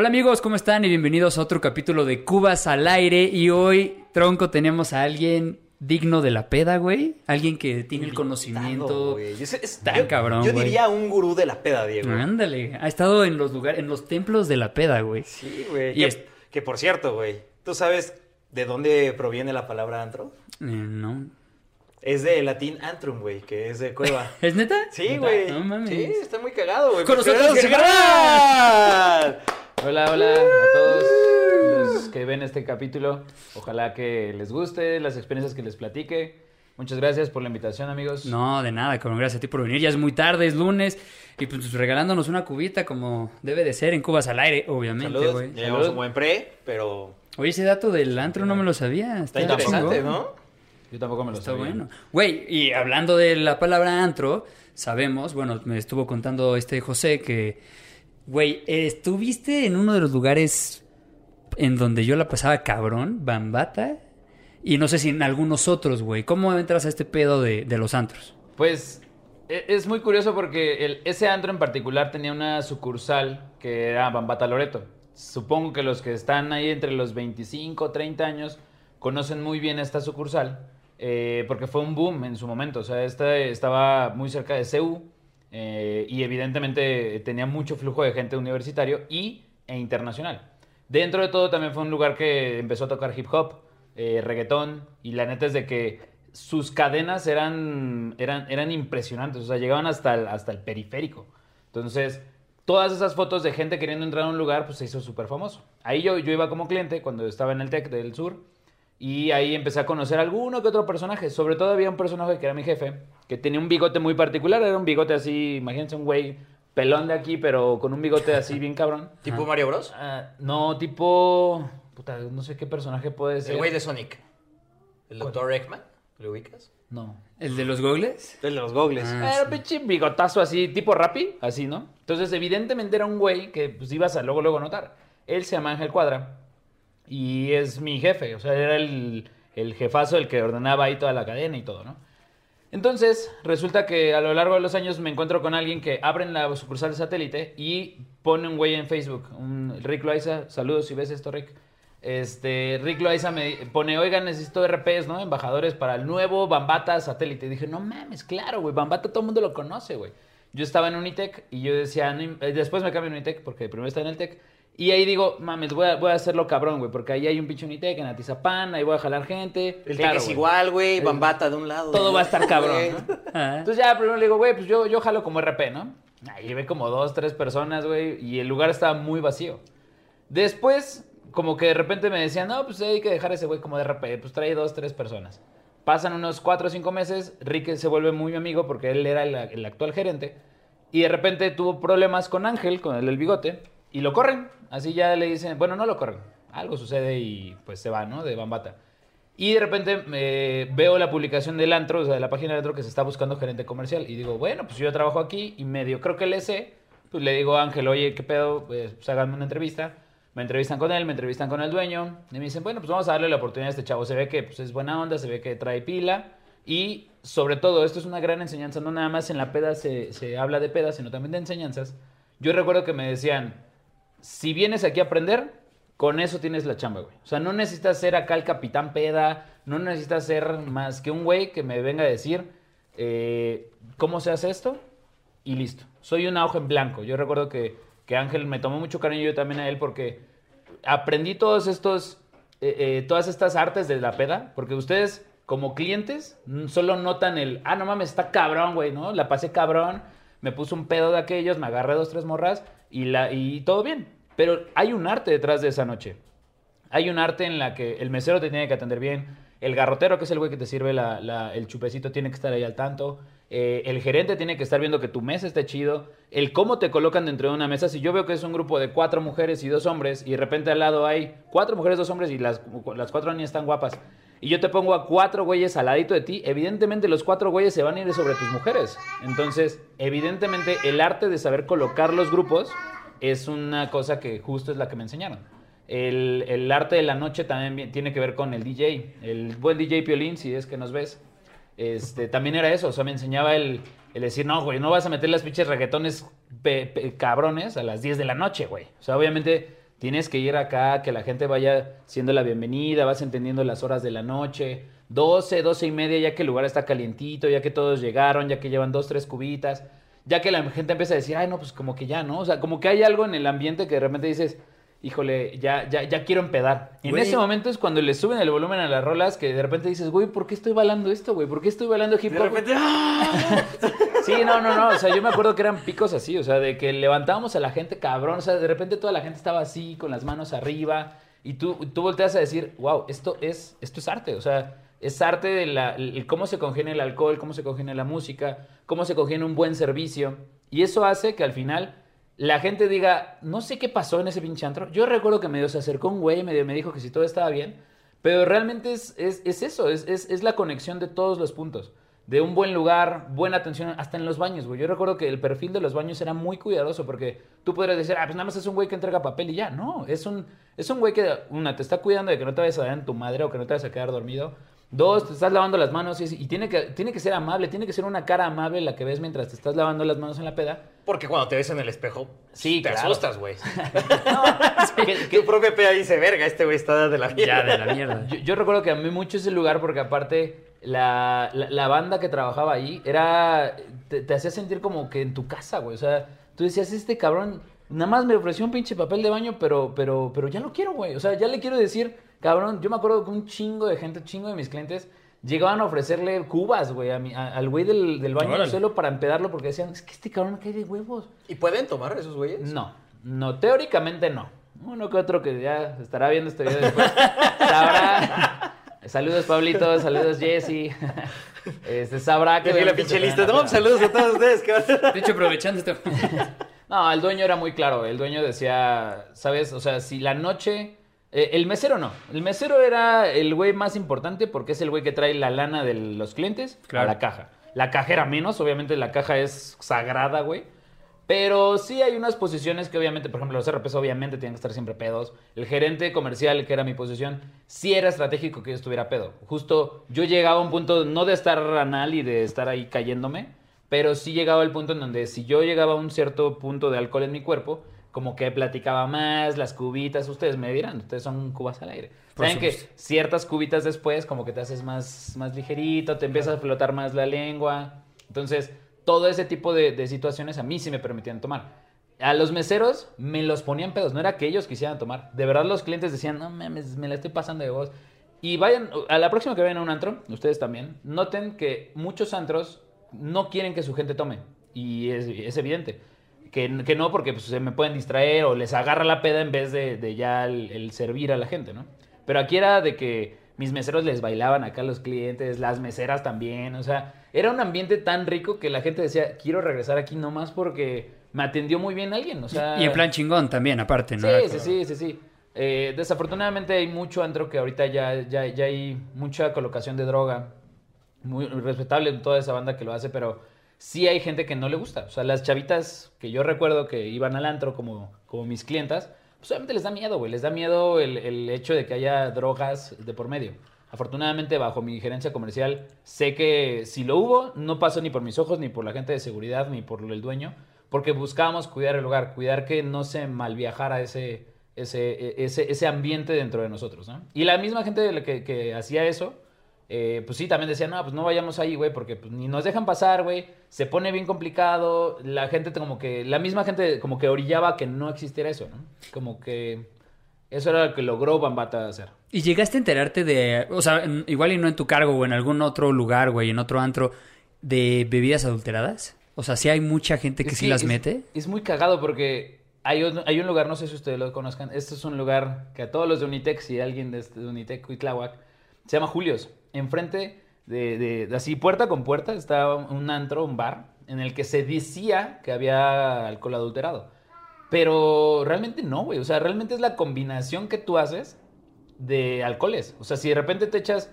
Hola amigos, ¿cómo están? Y bienvenidos a otro capítulo de Cubas al aire. Y hoy, tronco, tenemos a alguien digno de la peda, güey. Alguien que tiene el conocimiento güey. Es- tan yo- cabrón, Yo güey. diría un gurú de la peda, Diego. Ándale, ha estado en los lugares, en los templos de la peda, güey. Sí, güey. Y Que, es- que por cierto, güey, ¿tú sabes de dónde proviene la palabra antro? Eh, no. Es de latín antrum, güey, que es de cueva. ¿Es neta? Sí, güey. No mames. Sí, está muy cagado, güey. Con nosotros, ¡Pero, Germán. Hola, hola a todos los que ven este capítulo. Ojalá que les guste las experiencias que les platique. Muchas gracias por la invitación, amigos. No, de nada, cabrón. Gracias a ti por venir. Ya es muy tarde, es lunes. Y pues regalándonos una cubita como debe de ser en Cubas al aire, obviamente, Saludos. güey. Ya llevamos un buen pre, pero Oye, ese dato del antro no me lo sabía. está Está, interesante, chingón. ¿no? Yo tampoco me lo Está sabía. bueno. Güey, y hablando de la palabra antro, sabemos, bueno, me estuvo contando este José que, güey, estuviste en uno de los lugares en donde yo la pasaba cabrón, Bambata, y no sé si en algunos otros, güey. ¿Cómo entras a este pedo de, de los antros? Pues e- es muy curioso porque ese antro en particular tenía una sucursal que era Bambata Loreto. Supongo que los que están ahí entre los 25 30 años conocen muy bien esta sucursal eh, porque fue un boom en su momento. O sea, esta estaba muy cerca de CEU eh, y evidentemente tenía mucho flujo de gente universitario y, e internacional. Dentro de todo también fue un lugar que empezó a tocar hip hop, eh, reggaetón y la neta es de que sus cadenas eran, eran, eran impresionantes, o sea, llegaban hasta el, hasta el periférico. Entonces, todas esas fotos de gente queriendo entrar a un lugar, pues se hizo súper famoso. Ahí yo, yo iba como cliente cuando estaba en el TEC del Sur y ahí empecé a conocer alguno que otro personaje. Sobre todo había un personaje que era mi jefe, que tenía un bigote muy particular, era un bigote así, imagínense un güey pelón de aquí, pero con un bigote así bien cabrón. ¿Tipo Mario Bros? Ah, no, tipo... Puta, no sé qué personaje puede ser. El güey de Sonic. ¿El doctor Eggman? ¿Lo ubicas? No. ¿El de los gogles? El de los gogles. Ah. Era un pinche bigotazo así, tipo Rappi, así, ¿no? Entonces, evidentemente era un güey que pues ibas a luego, luego notar. Él se llama Ángel Cuadra y es mi jefe, o sea, era el, el jefazo el que ordenaba ahí toda la cadena y todo, ¿no? Entonces, resulta que a lo largo de los años me encuentro con alguien que abre en la sucursal satélite y pone un güey en Facebook, un Rick Loaiza, saludos si ves esto, Rick. Este, Rick Loaiza me pone, oigan, necesito RPs, ¿no? Embajadores para el nuevo Bambata satélite. Y dije, no mames, claro, güey, Bambata todo el mundo lo conoce, güey. Yo estaba en Unitec y yo decía, eh, después me cambio a Unitec porque primero estaba en el Tec. Y ahí digo, mames, voy a, voy a hacerlo cabrón, güey, porque ahí hay un pinche Unitec en Atizapán, ahí voy a jalar gente. El Claro, es güey. igual, güey. Bambata de un lado. Todo va a estar cabrón. ¿no? Entonces ya primero le digo, güey, pues yo, yo jalo como RP, ¿no? Ahí ve como dos, tres personas, güey, y el lugar estaba muy vacío. Después, como que de repente me decían, no, pues hay que dejar a ese güey como de RP, pues trae dos, tres personas. Pasan unos cuatro o cinco meses, Rick se vuelve muy mi amigo porque él era el, el actual gerente, y de repente tuvo problemas con Ángel, con el del bigote, y lo corren. Así ya le dicen, bueno, no lo corren, algo sucede y pues se va, ¿no? De Bambata. Y de repente eh, veo la publicación del antro, o sea, de la página del antro que se está buscando gerente comercial. Y digo, bueno, pues yo trabajo aquí y medio creo que le sé. Pues le digo a Ángel, oye, ¿qué pedo? Pues, pues háganme una entrevista. Me entrevistan con él, me entrevistan con el dueño. Y me dicen, bueno, pues vamos a darle la oportunidad a este chavo. Se ve que pues, es buena onda, se ve que trae pila. Y sobre todo, esto es una gran enseñanza. No nada más en la peda se, se habla de peda, sino también de enseñanzas. Yo recuerdo que me decían, si vienes aquí a aprender, con eso tienes la chamba, güey. O sea, no necesitas ser acá el capitán peda, no necesitas ser más que un güey que me venga a decir eh, cómo se hace esto y listo. Soy una hoja en blanco. Yo recuerdo que, que Ángel me tomó mucho cariño yo también a él porque aprendí todos estos, eh, eh, todas estas artes de la peda, porque ustedes como clientes solo notan el, ah, no mames, está cabrón, güey, ¿no? La pasé cabrón, me puso un pedo de aquellos, me agarré dos, tres morras y, la, y todo bien. Pero hay un arte detrás de esa noche. Hay un arte en la que el mesero te tiene que atender bien, el garrotero, que es el güey que te sirve la- el chupecito, tiene que estar ahí al tanto, eh, el gerente tiene que estar viendo que tu mesa esté chido, el cómo te colocan dentro de una mesa. Si yo veo que es un grupo de cuatro mujeres y dos hombres, y de repente al lado hay cuatro mujeres, dos hombres, y las, las cuatro niñas están guapas, y yo te pongo a cuatro güeyes al ladito de ti, evidentemente los cuatro güeyes se van a ir sobre tus mujeres. Entonces, evidentemente, el arte de saber colocar los grupos es una cosa que justo es la que me enseñaron. El, el arte de la noche también tiene que ver con el DJ. El buen DJ Piolín, si es que nos ves, este, también era eso. O sea, me enseñaba el, el decir, no, güey, no vas a meter las pinches reggaetones pe- cabrones a las 10 de la noche, güey. O sea, obviamente Tienes que ir acá, que la gente vaya siendo la bienvenida, vas entendiendo las horas de la noche. 12, 12 y media, ya que el lugar está calientito, ya que todos llegaron, ya que llevan dos, tres cubitas, ya que la gente empieza a decir, ay, no, pues como que ya, ¿no? O sea, como que hay algo en el ambiente que de repente dices, híjole, ya, ya, ya quiero empedar. En ese momento es cuando le suben el volumen a las rolas que de repente dices, güey, ¿por qué estoy bailando esto, güey? ¿Por qué estoy bailando hip De hop? repente, ¡ah! Sí, no, no, no. O sea, yo me acuerdo que eran picos así, o sea, de que levantábamos a la gente cabrón. O sea, de repente toda la gente estaba así, con las manos arriba. Y tú, tú volteas a decir, wow, esto es, esto es arte. O sea, es arte de la, el- cómo se congenia el alcohol, cómo se congenia la música, cómo se congenia un buen servicio. Y eso hace que al final la gente diga, no sé qué pasó en ese pinche antro. Yo recuerdo que medio se acercó un güey, medio me dijo que si todo estaba bien. Pero realmente es, es, es eso, es, es, la conexión de todos los puntos. De un buen lugar, buena atención, hasta en los baños, güey. Yo recuerdo que el perfil de los baños era muy cuidadoso porque tú podrías decir, ah, pues nada más es un güey que entrega papel y ya. No, es un, es un güey que, una, te está cuidando de que no te vayas a dar en tu madre o que no te vayas a quedar dormido. Dos, te estás lavando las manos y, y tiene, que, tiene que ser amable, tiene que ser una cara amable la que ves mientras te estás lavando las manos en la peda. Porque cuando te ves en el espejo, Sí, te claro. asustas, güey. No, que- que- Tu propia peda dice, verga, este güey está de la Ya mierda. de la mierda. Yo, yo recuerdo que a mí mucho ese lugar porque aparte la, la, la banda que trabajaba ahí era... Te, te hacía sentir como que en tu casa, güey. O sea, tú decías, este cabrón nada más me ofreció un pinche papel de baño, pero, pero, pero ya lo quiero, güey. O sea, ya le quiero decir, cabrón, yo me acuerdo que un chingo de gente, un chingo de mis clientes llegaban a ofrecerle cubas, güey, a mi- a- al güey del, del baño Órale. solo para empedarlo porque decían, es que este cabrón cae de huevos. ¿Y pueden tomar esos güeyes? No, no, teóricamente no. Uno que otro que ya estará viendo este video después sabrá. Saludos, Pablito, saludos, Jesse. Este, sabrá que. La pinche lista. No, saludos a todos ustedes, cabrón. De hecho, aprovechando esto. No, el dueño era muy claro. El dueño decía, ¿sabes? O sea, si la noche. Eh, el mesero no. El mesero era el güey más importante porque es el güey que trae la lana de los clientes Claro. a la caja. La cajera menos, obviamente la caja es sagrada, güey. Pero sí hay unas posiciones que obviamente, por ejemplo, los RPs obviamente tienen que estar siempre pedos. El gerente comercial, que era mi posición, sí era estratégico que yo estuviera pedo. Justo yo llegaba a un punto, no de estar ranal y de estar ahí cayéndome, pero sí llegaba al punto en donde si yo llegaba a un cierto punto de alcohol en mi cuerpo, como que platicaba más, las cubitas, ustedes me dirán, ustedes son cubas al aire. Por Saben que supuesto. ciertas cubitas después como que te haces más, más ligerito, te empieza a flotar más la lengua. Entonces, todo ese tipo de, de situaciones a mí sí me permitían tomar. A los meseros me los ponían pedos, no era que ellos quisieran tomar. De verdad los clientes decían, no mames, me la estoy pasando de vos. Y vayan, a la próxima que vayan a un antro, ustedes también, noten que muchos antros no quieren que su gente tome. Y es, es evidente. Que, que no, porque pues, se me pueden distraer o les agarra la peda en vez de, de ya el, el servir a la gente, ¿no? Pero aquí era de que mis meseros les bailaban acá a los clientes, las meseras también, o sea, era un ambiente tan rico que la gente decía, quiero regresar aquí nomás porque me atendió muy bien alguien, o sea... Y en plan chingón también, aparte, ¿no? Sí, sí, sí, sí, sí. Eh, desafortunadamente hay mucho antro que ahorita ya, ya, ya hay mucha colocación de droga. Muy respetable toda esa banda que lo hace, pero sí hay gente que no le gusta. O sea, las chavitas que yo recuerdo que iban al antro como, como mis clientas, pues obviamente les da miedo, güey. Les da miedo el, el hecho de que haya drogas de por medio. Afortunadamente, bajo mi gerencia comercial, sé que si lo hubo, no pasó ni por mis ojos, ni por la gente de seguridad, ni por el dueño, porque buscábamos cuidar el lugar, cuidar que no se malviajara ese, ese, ese, ese ambiente dentro de nosotros, ¿no? Y la misma gente que, que hacía eso, eh, pues sí, también decía, no, pues no vayamos ahí, güey, porque pues, ni nos dejan pasar, güey, se pone bien complicado, la gente como que, la misma gente como que orillaba que no existiera eso, ¿no? Como que eso era lo que logró Bambata hacer. ¿Y llegaste a enterarte de, o sea, igual y no en tu cargo o en algún otro lugar, güey, en otro antro, de bebidas adulteradas? O sea, sí hay mucha gente que Es sí las es- mete. Es muy cagado porque hay un, hay un lugar, no sé si ustedes lo conozcan, este es un lugar que a todos los de Unitec, si alguien de, este- de Unitec, Cuitláhuac, se llama Julios. Enfrente de, así, puerta con puerta, está un antro, un bar, en el que se decía que había alcohol adulterado. Pero realmente no, güey. O sea, realmente es la combinación que tú haces de alcoholes. O sea, si de repente te echas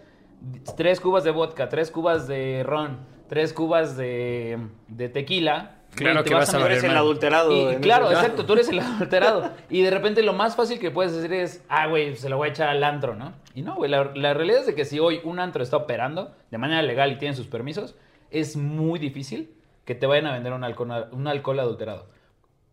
tres cubas de vodka, tres cubas de ron, tres cubas de tequila. Claro que vas a eres valer el adulterado. y, claro, exacto, tú eres el adulterado. Y de repente lo más fácil que puedes decir es, ah, güey, se lo voy a echar al antro, ¿no? Y no, güey, la, la realidad es de que si hoy un antro está operando de manera legal y tiene sus permisos, es muy difícil que te vayan a vender un alcohol, un alcohol adulterado.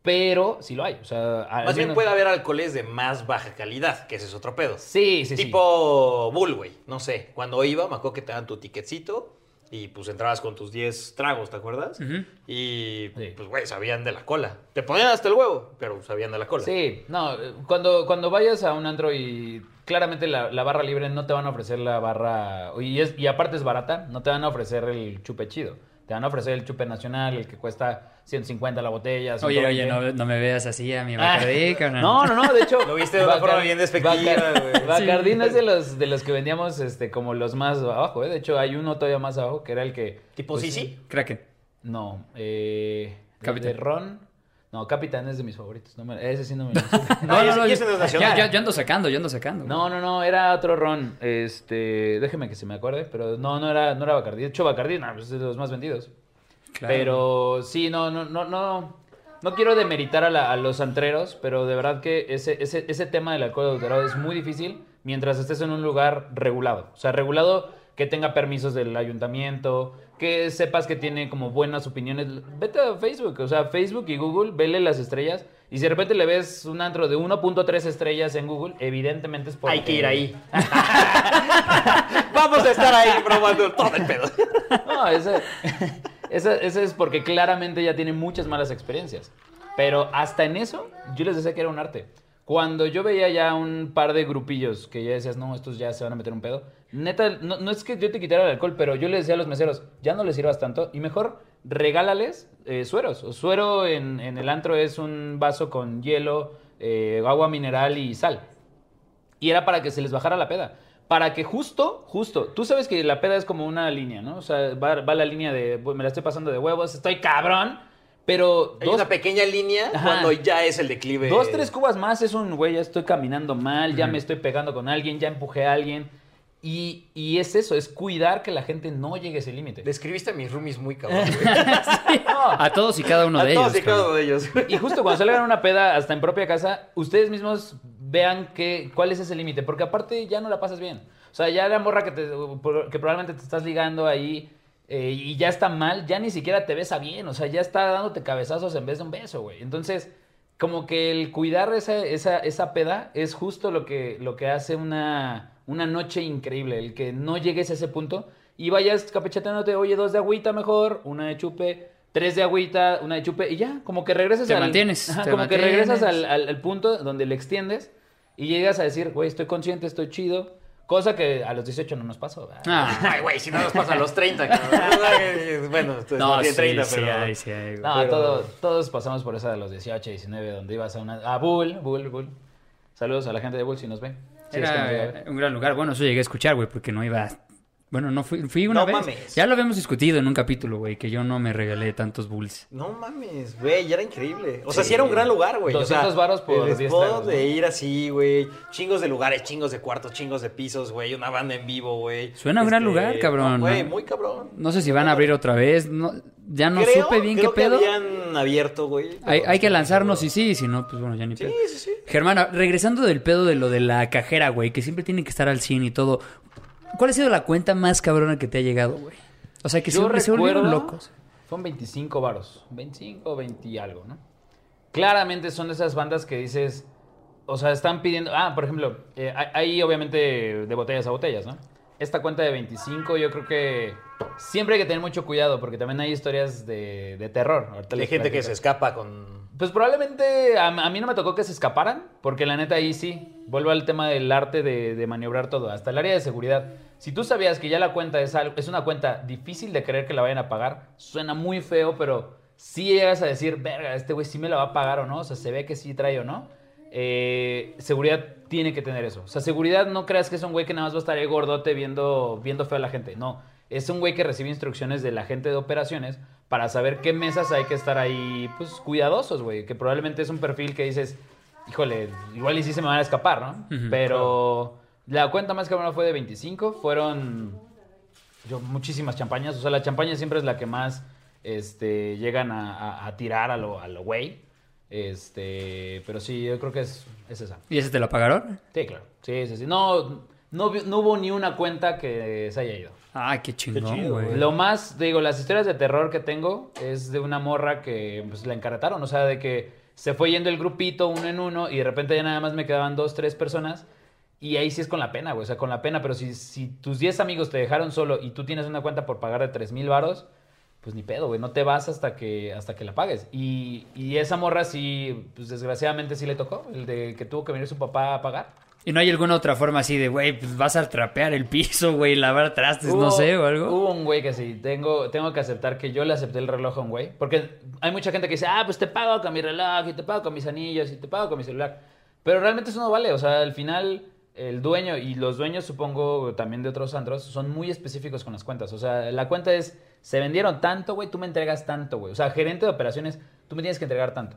pero sí lo hay. O sea, al Más bien puede haber alcoholes de más baja calidad, que ese es otro pedo. Sí, sí, sí. tipo Bull, güey. No sé. Cuando iba, me acuerdo que te daban tu ticketcito y pues entrabas con tus 10 tragos, ¿te acuerdas? Y Sí. pues, güey, sabían de la cola. Te ponían hasta el huevo, pero sabían de la cola. Sí, no, eh, cuando, cuando vayas a un antro y claramente la, la barra libre no te van a ofrecer la barra, y, es, y aparte es barata, no te van a ofrecer el chupe chido. Te van a ofrecer el chupe nacional, el que cuesta 150 la botella. Oye, 120. oye, no, no me veas así a mi Ah, Bacardí. No, no, no, de hecho. Lo viste de una forma bien despectiva, Bacar- güey. Bacardí Sí. no es de los, de los que vendíamos este, como los más abajo, ¿eh? De hecho, hay uno todavía más abajo que era el que. Tipo pues, Sisi. Kraken. No, eh. de- Capitán. De Ron. No, Capitán es de mis favoritos. No me- ese sí no me lo No, no, no. yo ando sacando, yo ando sacando. No, no, no, era otro ron. Este, déjeme que se me acuerde, pero no, no era, no era Bacardí. De hecho, Bacardí no, pues, es de los más vendidos. Claro. Pero sí, no, no, no, no. No quiero demeritar a, la- a los antreros, pero de verdad que ese, ese, ese tema del alcohol adulterado es muy difícil mientras estés en un lugar regulado. O sea, regulado que tenga permisos del ayuntamiento, que sepas que tiene como buenas opiniones. Vete a Facebook, o sea, Facebook y Google, vele las estrellas. Y si de repente le ves un antro de 1.3 estrellas en Google, evidentemente es porque... Hay que ir ahí. Vamos a estar ahí probando todo el pedo. No, ese, ese, ese es porque claramente ya tiene muchas malas experiencias. Pero hasta en eso, yo les decía que era un arte. Cuando yo veía ya un par de grupillos que ya decías, no, estos ya se van a meter un pedo. Neta, no, no es que yo te quitara el alcohol, pero yo les decía a los meseros, ya no les sirvas tanto y mejor regálales eh, sueros. O suero en, en el antro es un vaso con hielo, eh, agua mineral y sal. Y era para que se les bajara la peda. Para que justo, justo, tú sabes que la peda es como una línea, ¿no? O sea, va, va la línea de, "Pues, me la estoy pasando de huevos, estoy cabrón, pero Hay dos, una pequeña línea Ajá. cuando ya es el declive. dos, tres cubas más es un, güey, ya estoy caminando mal, ya me estoy pegando con alguien, ya empujé a alguien. Y, y es eso, es cuidar que la gente no llegue a ese límite. Describiste a mis roomies muy cabrón. güey. No, A todos y cada uno a de todos ellos. y cada uno de ellos. Y justo cuando salgan a una peda, hasta en propia casa, ustedes mismos vean que, cuál es ese límite, porque aparte ya no la pasas bien. O sea, ya la morra que, te, que probablemente te estás ligando ahí eh, y ya está mal, ya ni siquiera te besa bien. O sea, ya está dándote cabezazos en vez de un beso, güey. Entonces, como que el cuidar esa, esa, esa peda es justo lo que, lo que hace una, una noche increíble. El que no llegues a ese punto y vayas capechateándote, oye, dos de agüita mejor, una de chupe, tres de agüita, una de chupe y ya, como que regresas Te al... mantienes, Ajá, te como que regresas al, al- al punto donde le extiendes y llegas a decir, güey, estoy consciente, estoy chido. Cosa que a los 18 no nos pasó. ¿verdad? Ah. Ay, güey, si no nos pasa a los 30, cabrón. bueno, No, sí, 30, sí, pero... hay, sí, hay. No, Pero- todo- todos pasamos por esa de los 18, 19, donde ibas a una... A Bull, Bull, Bull. Saludos a la gente de Bull si nos ve. Era ve. un gran lugar. Bueno, eso llegué a escuchar, güey, porque no iba. Bueno, no fui, fui una No vez. mames. Ya lo habíamos discutido en un capítulo, güey, que yo no me regalé tantos bulls. No mames, güey, era increíble. O sea, sí, era un gran lugar, güey. 200 o sea, varos por el 10 spot tragos, ¿no? de ir así, güey. Chingos de lugares, chingos de cuartos, chingos de pisos, güey. Una banda en vivo, güey. Este, Suena un gran lugar, cabrón, no, Güey, ¿no? muy cabrón. No sé si van a abrir otra vez. No, ya no Creo- supe bien qué que pedo. habían abierto, güey. Hay, hay que no lanzarnos y sí, si no, pues bueno, ya ni pedo. Sí, sí, sí. Germana, regresando del pedo de lo de la cajera, güey, que siempre tiene que estar al 100 y todo. ¿Cuál ha sido la cuenta más cabrona que te ha llegado, güey? O sea, que Yo siempre se volvieron recuerdo- locos. Son 25 varos. 25 o 20 y algo, ¿no? Claramente son de esas bandas que dices... O sea, están pidiendo... Ah, por ejemplo, eh, hay, hay obviamente de botellas a botellas, ¿no? Esta cuenta de 25 yo creo que siempre hay que tener mucho cuidado porque también hay historias de, de terror. Ahorita Hay gente que se escapa con... Pues probablemente a, a mí no me tocó que se escaparan, porque la neta ahí sí, vuelvo al tema del arte de, de maniobrar todo, hasta el área de seguridad. Si tú sabías que ya la cuenta es, algo, es una cuenta difícil de creer que la vayan a pagar, suena muy feo, pero sí llegas a decir, verga, este güey sí me la va a pagar o no, o sea, se ve que sí trae o no. Eh, seguridad tiene que tener eso. O sea, seguridad no creas que es un güey que nada más va a estar ahí gordote viendo, viendo feo a la gente. No, es un güey que recibe instrucciones de la gente de operaciones para saber qué mesas hay que estar ahí, pues, cuidadosos, güey. Que probablemente es un perfil que dices, híjole, igual y sí se me van a escapar, ¿no? Pero la cuenta más cabrona fue de 25, fueron yo, muchísimas champañas. O sea, la champaña siempre es la que más este, llegan a, a- a tirar a lo, a lo güey. Este, pero sí, yo creo que es, es esa. ¿Y ese te lo pagaron? Sí, claro. Sí, sí, sí. No, no, no hubo ni una cuenta que se haya ido. Ay, qué chingón, güey. Lo más, digo, las historias de terror que tengo es de una morra que pues, la encarretaron. O sea, de que se fue yendo el grupito uno en uno y de repente ya nada más me quedaban dos, tres personas. Y ahí sí es con la pena, güey. O sea, con la pena. Pero si, si tus 10 amigos te dejaron solo y tú tienes una cuenta por pagar de 3 mil varos, pues ni pedo, güey. No te vas hasta que, hasta que la pagues. Y, y esa morra sí, pues desgraciadamente sí le tocó. El de que tuvo que venir su papá a pagar. ¿Y no hay alguna otra forma así de, güey, pues vas a trapear el piso, güey, lavar trastes, no sé, o algo? Hubo un güey que sí, tengo, tengo que aceptar que yo le acepté el reloj a un güey. Porque hay mucha gente que dice, ah, pues te pago con mi reloj, y te pago con mis anillos, y te pago con mi celular. Pero realmente eso no vale. O sea, al final, el dueño y los dueños, supongo, también de otros antros, son muy específicos con las cuentas. O sea, la cuenta es, se vendieron tanto, güey, tú me entregas tanto, güey. O sea, gerente de operaciones, tú me tienes que entregar tanto.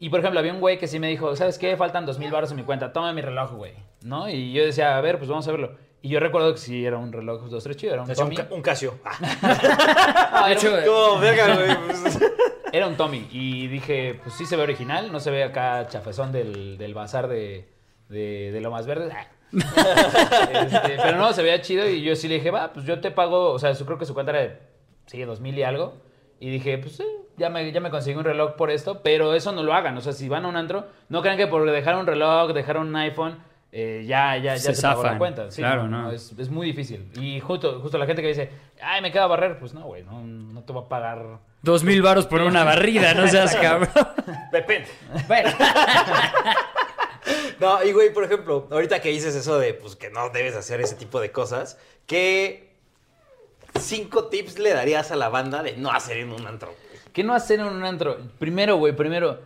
Y por ejemplo, había un güey que sí me dijo, ¿sabes qué? Faltan dos mil baros en mi cuenta, toma mi reloj, güey. ¿No? Y yo decía, a ver, pues vamos a verlo. Y yo recuerdo que sí era un reloj dos tres chido, era un Tommy. ca- un Casio. Ah, Ah, De era, un, ¿Cómo, verga, güey? Era un Tommy. Y dije, pues sí se ve original, no se ve acá chafezón del, del bazar de, de, de Lomas Verdes. Ah. Este, pero no, se veía chido y yo sí le dije, va, pues yo te pago, o sea, su- creo que su cuenta era de, sí, dos mil y algo. Y dije, pues sí, ya me, ya me conseguí un reloj por esto, pero eso no lo hagan. O sea, si van a un antro, no crean que por dejar un reloj, dejar un iPhone, eh, ya, ya, ya Se se, pagó la zafan. cuenta. Sí, Claro, no, no. Es, es muy difícil. Y justo, justo la gente que dice, ay, me queda barrer, pues no, güey, no, no te va a pagar. Dos mil varos por una barrida, no seas cabrón. Depende. Bueno, No, y güey, por ejemplo, ahorita que dices eso de pues que no debes hacer ese tipo de cosas, ¿qué cinco tips le darías a la banda de no hacer en un antro? ¿Qué no hacer en un antro? Primero, güey, primero,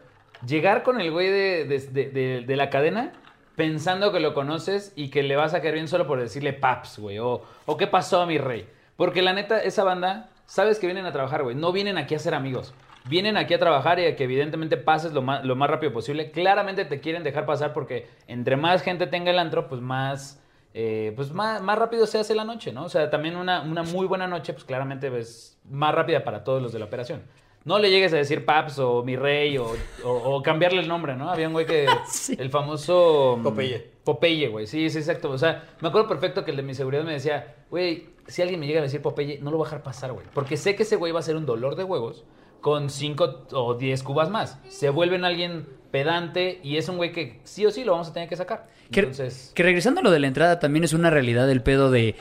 llegar con el güey de, de- la cadena pensando que lo conoces y que le vas a caer bien solo por decirle paps, güey, o, o qué pasó, mi rey. Porque la neta, esa banda, sabes que vienen a trabajar, güey, no vienen aquí a ser amigos. Vienen aquí a trabajar y a que evidentemente pases lo más, lo más rápido posible. Claramente te quieren dejar pasar porque entre más gente tenga el antro, pues más, eh, pues más, más rápido se hace la noche, ¿no? O sea, también una, una muy buena noche, pues claramente es más rápida para todos los de la operación. No le llegues a decir Paps o Mi Rey o, o- o cambiarle el nombre, ¿no? Había un güey que... Sí. El famoso... mm, Popeye. Popeye, güey. Sí, sí, exacto. O sea, me acuerdo perfecto que el de mi seguridad me decía, güey, si alguien me llega a decir Popeye, no lo voy a dejar pasar, güey. Porque sé que ese güey va a ser un dolor de huevos con 5 o 10 cubas más. Se vuelven alguien pedante y es un güey que sí o sí lo vamos a tener que sacar. que, Entonces... que regresando a lo de la entrada, también es una realidad el pedo de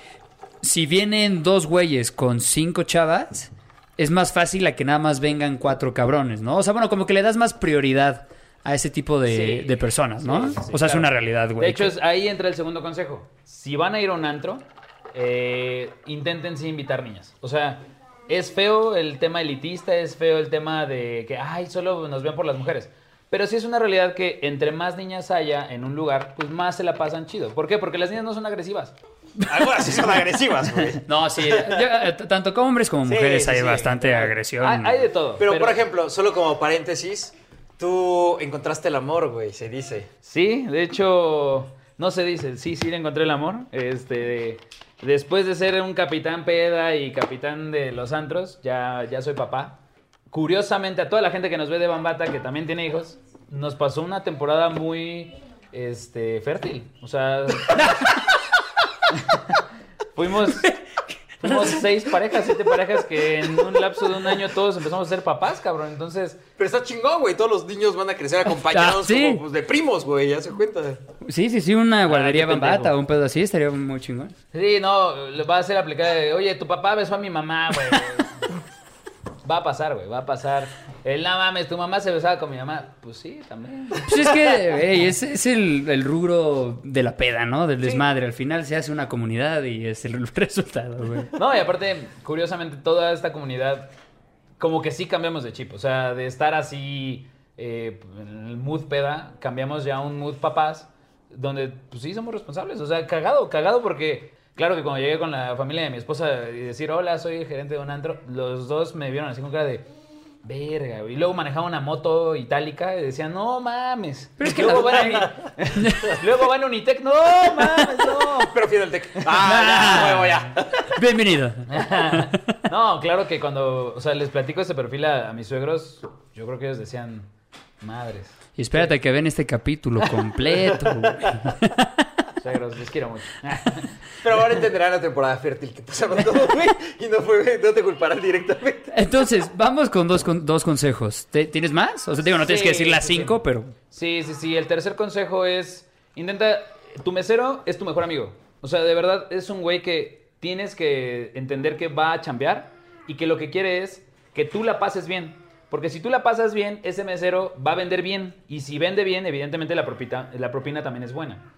si vienen dos güeyes con cinco chavas, es más fácil a que nada más vengan cuatro cabrones, ¿no? O sea, bueno, como que le das más prioridad a ese tipo de, Sí. de personas, ¿no? Sí, sí, sí, o sea, es una realidad, güey. De hecho, es- ahí entra el segundo consejo. Si van a ir a un antro, eh, intenten sí invitar niñas. O sea, es feo el tema elitista, es feo el tema de que, ay, solo nos ven por las mujeres. Pero sí es una realidad que entre más niñas haya en un lugar, pues más se la pasan chido. ¿Por qué? Porque las niñas no son agresivas. Algunas sí son agresivas, güey. No, sí, yo, eh, tanto como hombres como mujeres sí, hay sí, bastante agresión. Hay, hay de todo. Pero, por ejemplo, solo como paréntesis, tú encontraste el amor, güey, se dice. Sí, de hecho, no se dice, sí, sí le encontré el amor. Este, después de ser un capitán peda y capitán de los antros, ya, ya soy papá. Curiosamente, a toda la gente que nos ve de Bambata, que también tiene hijos, nos pasó una temporada muy este, fértil. O sea, fuimos, fuimos seis parejas, siete parejas que en un lapso de un año todos empezamos a ser papás, cabrón. Entonces, Pero está chingón, güey. Todos los niños van a crecer acompañados Ah, sí. como pues, de primos, güey. Ya se cuenta. Sí, sí, sí, una guardería Ah, qué pendejo. bambata o un pedo así estaría muy chingón. Sí, no, le va a ser aplicada de, oye, tu papá besó a mi mamá, güey. Va a pasar, güey, va a pasar. El no mames, tu mamá se besaba con mi mamá. Pues sí, también. Pues es que es el, el rubro de la peda, ¿no? Del desmadre. Al final se hace una comunidad y es el resultado, güey. No, y aparte, curiosamente, toda esta comunidad, como que sí cambiamos de chip. O sea, de estar así eh, en el mood peda, cambiamos ya a un mood papás, donde pues sí somos responsables. O sea, cagado, cagado porque... Claro que cuando llegué con la familia de mi esposa y decir, hola, soy el gerente de un antro, los dos me vieron así con cara de, verga, güey. Y luego manejaba una moto itálica y decían, no mames. Pero es que luego, la- van a, luego van a Unitec, no mames, no. Pero Fidel Tech. Ah, ya, huevo, ya. Bienvenido. no, claro que cuando, o sea, les platico este perfil a, a mis suegros, yo creo que ellos decían, madres. Y espérate que ven este capítulo completo, Suegros, les quiero mucho. Pero ahora entenderán la temporada fértil que pasaron todo, güey. Y no, fue, no te culparán directamente. Entonces, vamos con dos, con dos consejos. ¿Te- ¿Tienes más? O sea, digo, no tienes que Sí, decir las sí, sí. cinco, pero... Sí, sí, sí. El tercer consejo es, intenta, tu mesero es tu mejor amigo. O sea, de verdad es un güey que tienes que entender que va a chambear y que lo que quiere es que tú la pases bien. Porque si tú la pasas bien, ese mesero va a vender bien. Y si vende bien, evidentemente la, propita- la propina también es buena.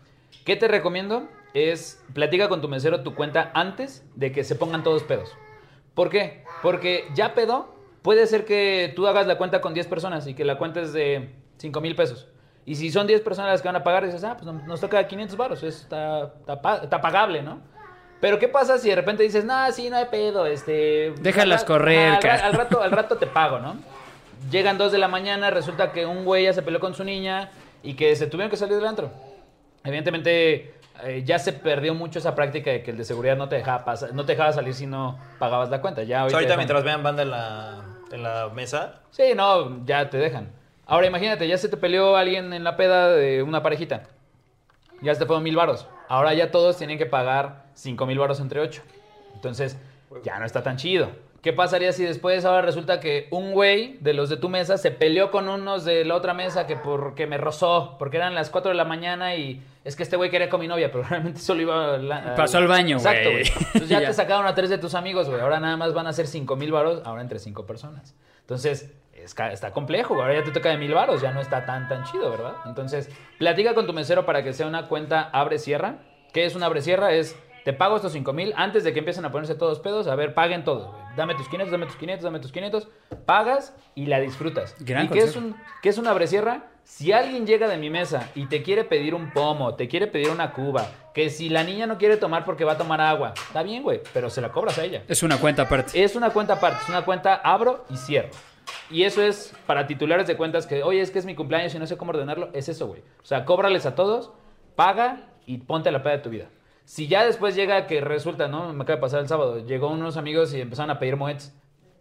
¿Qué te recomiendo? Es platica con tu mesero tu cuenta antes de que se pongan todos pedos. ¿Por qué? Porque ya pedo, puede ser que tú hagas la cuenta con 10 personas y que la cuenta es de 5 mil pesos. Y si son 10 personas las que van a pagar, dices, ah, pues nos- toca 500 baros, está, está, pa- está pagable, ¿no? Pero ¿qué pasa si de repente dices, nah, sí, no hay pedo, este... Déjalas correr, al, ra- cara". al rato, al rato te pago, ¿no? Llegan 2 de la mañana, resulta que un güey ya se peleó con su niña y que se tuvieron que salir del antro. Evidentemente eh, ya se perdió mucho esa práctica de que el de seguridad no te dejaba pasar, no te dejaba salir si no pagabas la cuenta. Ya O ahorita, sea, ahorita dejan- mientras vean banda en la, en la mesa, Sí, no, ya te dejan. Ahora imagínate, ya se te peleó alguien en la peda de una parejita. Ya se te fueron mil varos. Ahora ya todos tienen que pagar cinco mil varos entre ocho. Entonces, ya no está tan chido. ¿Qué pasaría si después ahora resulta que un güey de los de tu mesa se peleó con unos de la otra mesa que porque me rozó, porque eran las 4 de la mañana y es que este güey quería con mi novia, pero realmente solo iba la- Pasó al baño, Exacto, güey. güey. Entonces ya, Ya. te sacaron a tres de tus amigos, güey. Ahora nada más van a ser cinco mil varos, ahora entre cinco personas. Entonces, está complejo, güey. Ahora ya te toca de mil varos, ya no está tan, tan chido, ¿verdad? Entonces, platica con tu mesero para que sea una cuenta abre-cierra. ¿Qué es una abre-cierra? Es, te pago estos cinco mil antes de que empiecen a ponerse todos pedos. A ver, paguen todos, güey. Dame tus 500, dame tus 500, dame tus 500. Pagas y la disfrutas. Gran ¿Y qué es, un, qué es una abre-cierra? Si alguien llega de mi mesa y te quiere pedir un pomo, te quiere pedir una cuba, que si la niña no quiere tomar porque va a tomar agua, está bien, güey, pero se la cobras a ella. Es una cuenta aparte. Es una cuenta aparte, es una cuenta abro y cierro. Y eso es para titulares de cuentas que, oye, es que es mi cumpleaños y no sé cómo ordenarlo. Es eso, güey. O sea, cóbrales a todos, paga y ponte la peda de tu vida. Si ya después llega que resulta, ¿no? Me acaba de pasar el sábado. Llegó unos amigos y empezaron a pedir moets.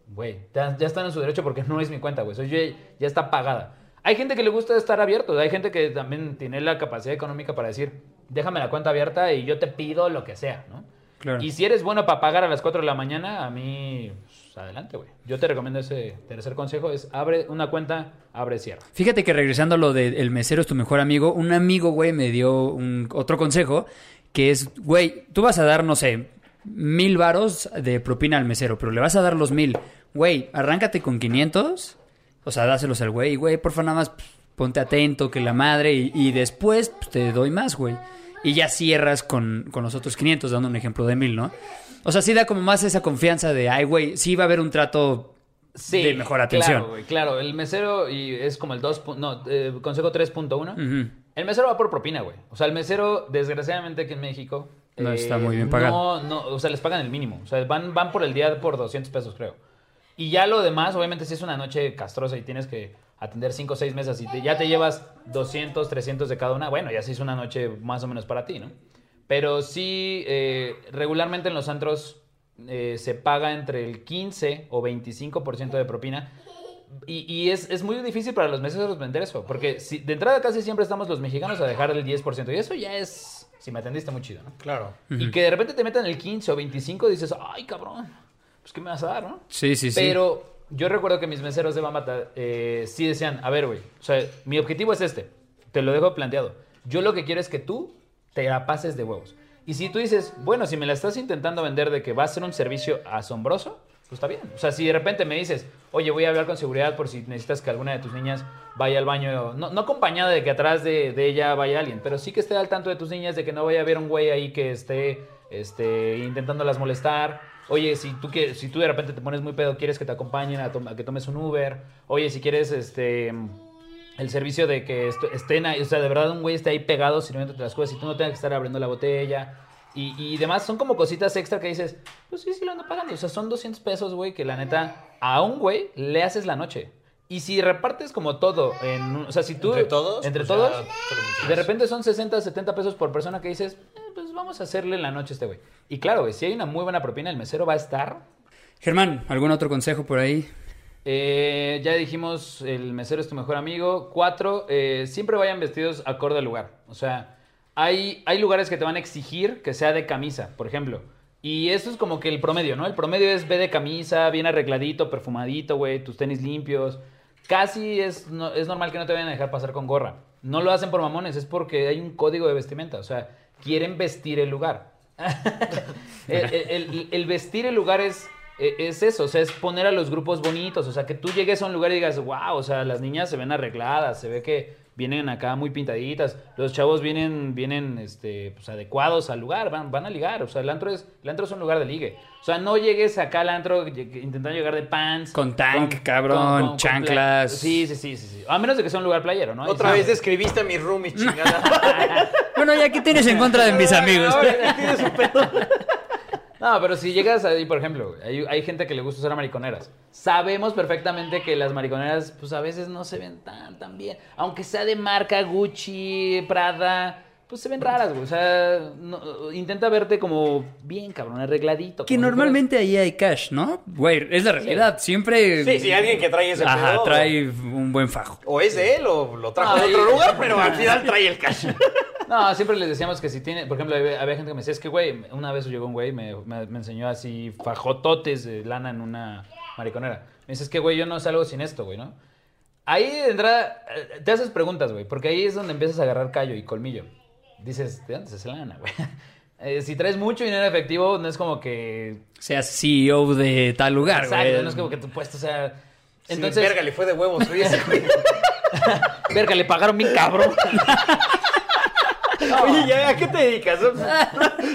Güey, ya, ya están en su derecho porque no es mi cuenta, güey. Eso ya, ya está pagada. Hay gente que le gusta estar abierto. Hay gente que también tiene la capacidad económica para decir, déjame la cuenta abierta y yo te pido lo que sea, ¿no? Claro. Y si eres bueno para pagar a las 4 de la mañana, a mí, pues, adelante, güey. Yo te recomiendo ese tercer consejo, es abre una cuenta, abre cierra. Fíjate que regresando a lo de el mesero es tu mejor amigo, un amigo, güey, me dio un, otro consejo que es, güey, tú vas a dar, no sé, mil varos de propina al mesero, pero le vas a dar los mil. Güey, arráncate con 500, o sea, dáselos al güey, güey, porfa, nada más ponte atento, que la madre, y, y después pues, te doy más, güey. Y ya cierras con, con los otros 500, dando un ejemplo de mil, ¿no? O sea, sí da como más esa confianza de, ay, güey, sí va a haber un trato de mejor atención. Claro, güey, claro. El mesero y es como el 2. pu- No, eh, consejo 3.1. Ujú. El mesero va por propina, güey. O sea, el mesero, desgraciadamente aquí en México. eh, No está muy bien pagado. No, no, o sea, les pagan el mínimo. O sea, van, van por el día por 200 pesos, creo. Y ya lo demás, obviamente, si es una noche castrosa y tienes que atender 5 o 6 mesas y te- ya te llevas 200, 300 de cada una, bueno, ya sí es una noche más o menos para ti, ¿no? Pero sí, eh, regularmente en los antros eh, se paga entre el 15 o 25% de propina. Y, y es, es muy difícil para los meseros vender eso, porque si, de entrada casi siempre estamos los mexicanos a dejar el 10%, y eso ya es, si me atendiste, muy chido, ¿no? claro. Y que de repente te metan el 15 o 25, dices, ay, cabrón, pues ¿qué me vas a dar, no? Sí, sí, sí. Pero yo recuerdo que mis meseros de Bambata eh, sí decían, a ver, güey, o sea, mi objetivo es este, te lo dejo planteado. Yo lo que quiero es que tú te la pases de huevos. Y si tú dices, bueno, si me la estás intentando vender de que va a ser un servicio asombroso, pues está bien. O sea, si de repente me dices, oye, voy a hablar con seguridad por si necesitas que alguna de tus niñas vaya al baño, no, no acompañada de que atrás de, ella vaya alguien, pero sí que esté al tanto de tus niñas, de que no vaya a haber un güey ahí que esté este, intentándolas molestar. Oye, si tú, quieres, si tú de repente te pones muy pedo, quieres que te acompañen a, tom- a que tomes un Uber. Oye, si quieres este el servicio de que esto- estén ahí, o sea, de verdad un güey esté ahí pegado sirviéndote las cosas y tú no tengas que estar abriendo la botella. Y, y demás, son como cositas extra que dices, pues sí, sí lo ando pagando. O sea, son 200 pesos, güey, que la neta, a un güey le haces la noche. Y si repartes como todo, en, un- o sea, si tú... ¿Entre todos? Entre Pues ya todos, de repente son 60, 70 pesos por persona que dices, "Eh, pues vamos a hacerle la noche a este güey. Y claro, güey, si hay una muy buena propina, el mesero va a estar Germán, ¿algún otro consejo por ahí? eh, ya dijimos, el mesero es tu mejor amigo. Cuatro, eh, siempre vayan vestidos acorde al lugar. O sea, hay, hay lugares que te van a exigir que sea de camisa, por ejemplo. Y eso es como que el promedio, ¿no? El promedio es ve de camisa, bien arregladito, perfumadito, güey, tus tenis limpios. Casi es, es normal que no te vayan a dejar pasar con gorra. No lo hacen por mamones, es porque hay un código de vestimenta. O sea, quieren vestir el lugar. el- el vestir el lugar es, e, es eso, o sea, es poner a los grupos bonitos. O sea, que tú llegues a un lugar y digas, wow, o sea, las niñas se ven arregladas, se ve que vienen acá muy pintaditas, los chavos vienen, vienen este, pues, adecuados al lugar, van, van a ligar. O sea, el antro, es, el antro es un lugar de ligue. O sea, no llegues acá al antro intentando llegar de pants. Con tank, cabrón, chanclas. pla- Sí, sí, sí, sí, sí. A menos de que sea un lugar playero, ¿no? Otra Sí. vez describiste a mi roomie, chingada. Bueno, ya qué tienes en contra de mis amigos. Ahora, tienes un pedo. No, pero si llegas ahí, por ejemplo, hay, hay gente que le gusta usar mariconeras. Sabemos perfectamente que las mariconeras, pues a veces no se ven tan, tan bien. Aunque sea de marca Gucci, Prada, pues se ven raras, güey. O sea, no- intenta verte como bien, cabrón, arregladito. Que normalmente ahí hay cash, ¿no? Güey, es la realidad. Siempre. Sí, sí, alguien que trae ese Ajá, pedo. trae un buen fajo. O es de él o lo trajo de otro lugar, pero al final trae el cash. No, siempre les decíamos que si tiene, por ejemplo, había, había gente que me decía, es que, güey, una vez llegó un güey, me, me, me enseñó así fajototes de lana en una mariconera. Me dice, es que, güey, yo no salgo sin esto, güey, ¿no? Ahí de entrada, eh, te haces preguntas, güey, porque ahí es donde empiezas a agarrar callo y colmillo. Dices, ¿de dónde se hace lana, güey? Eh, si traes mucho dinero efectivo, no es como que... Seas CEO de tal lugar, Exacto, güey. no es como que tu puesto sea... Entonces, verga, le fue de huevos. güey. verga, le pagaron bien cabrón. Oye, ¿ya a qué te dedicas?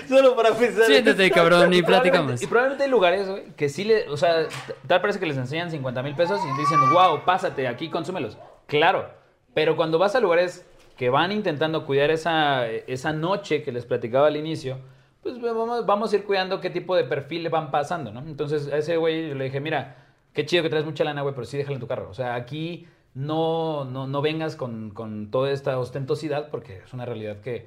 Solo para pensar. Siéntate, cabrón, y platicamos. probablemente- Y probablemente hay lugares, güey, que sí le, o sea, tal parece que les enseñan 50 mil pesos y dicen, wow, pásate, aquí consúmelos. Claro, pero cuando vas a lugares que van intentando cuidar esa, esa noche que les platicaba al inicio, pues vamos, vamos a ir cuidando qué tipo de perfil le van pasando, ¿no? Entonces a ese güey yo le dije, mira, qué chido que traes mucha lana, güey, pero sí déjala en tu carro. O sea, aquí no, no, no vengas con, con toda esta ostentosidad porque es una realidad que,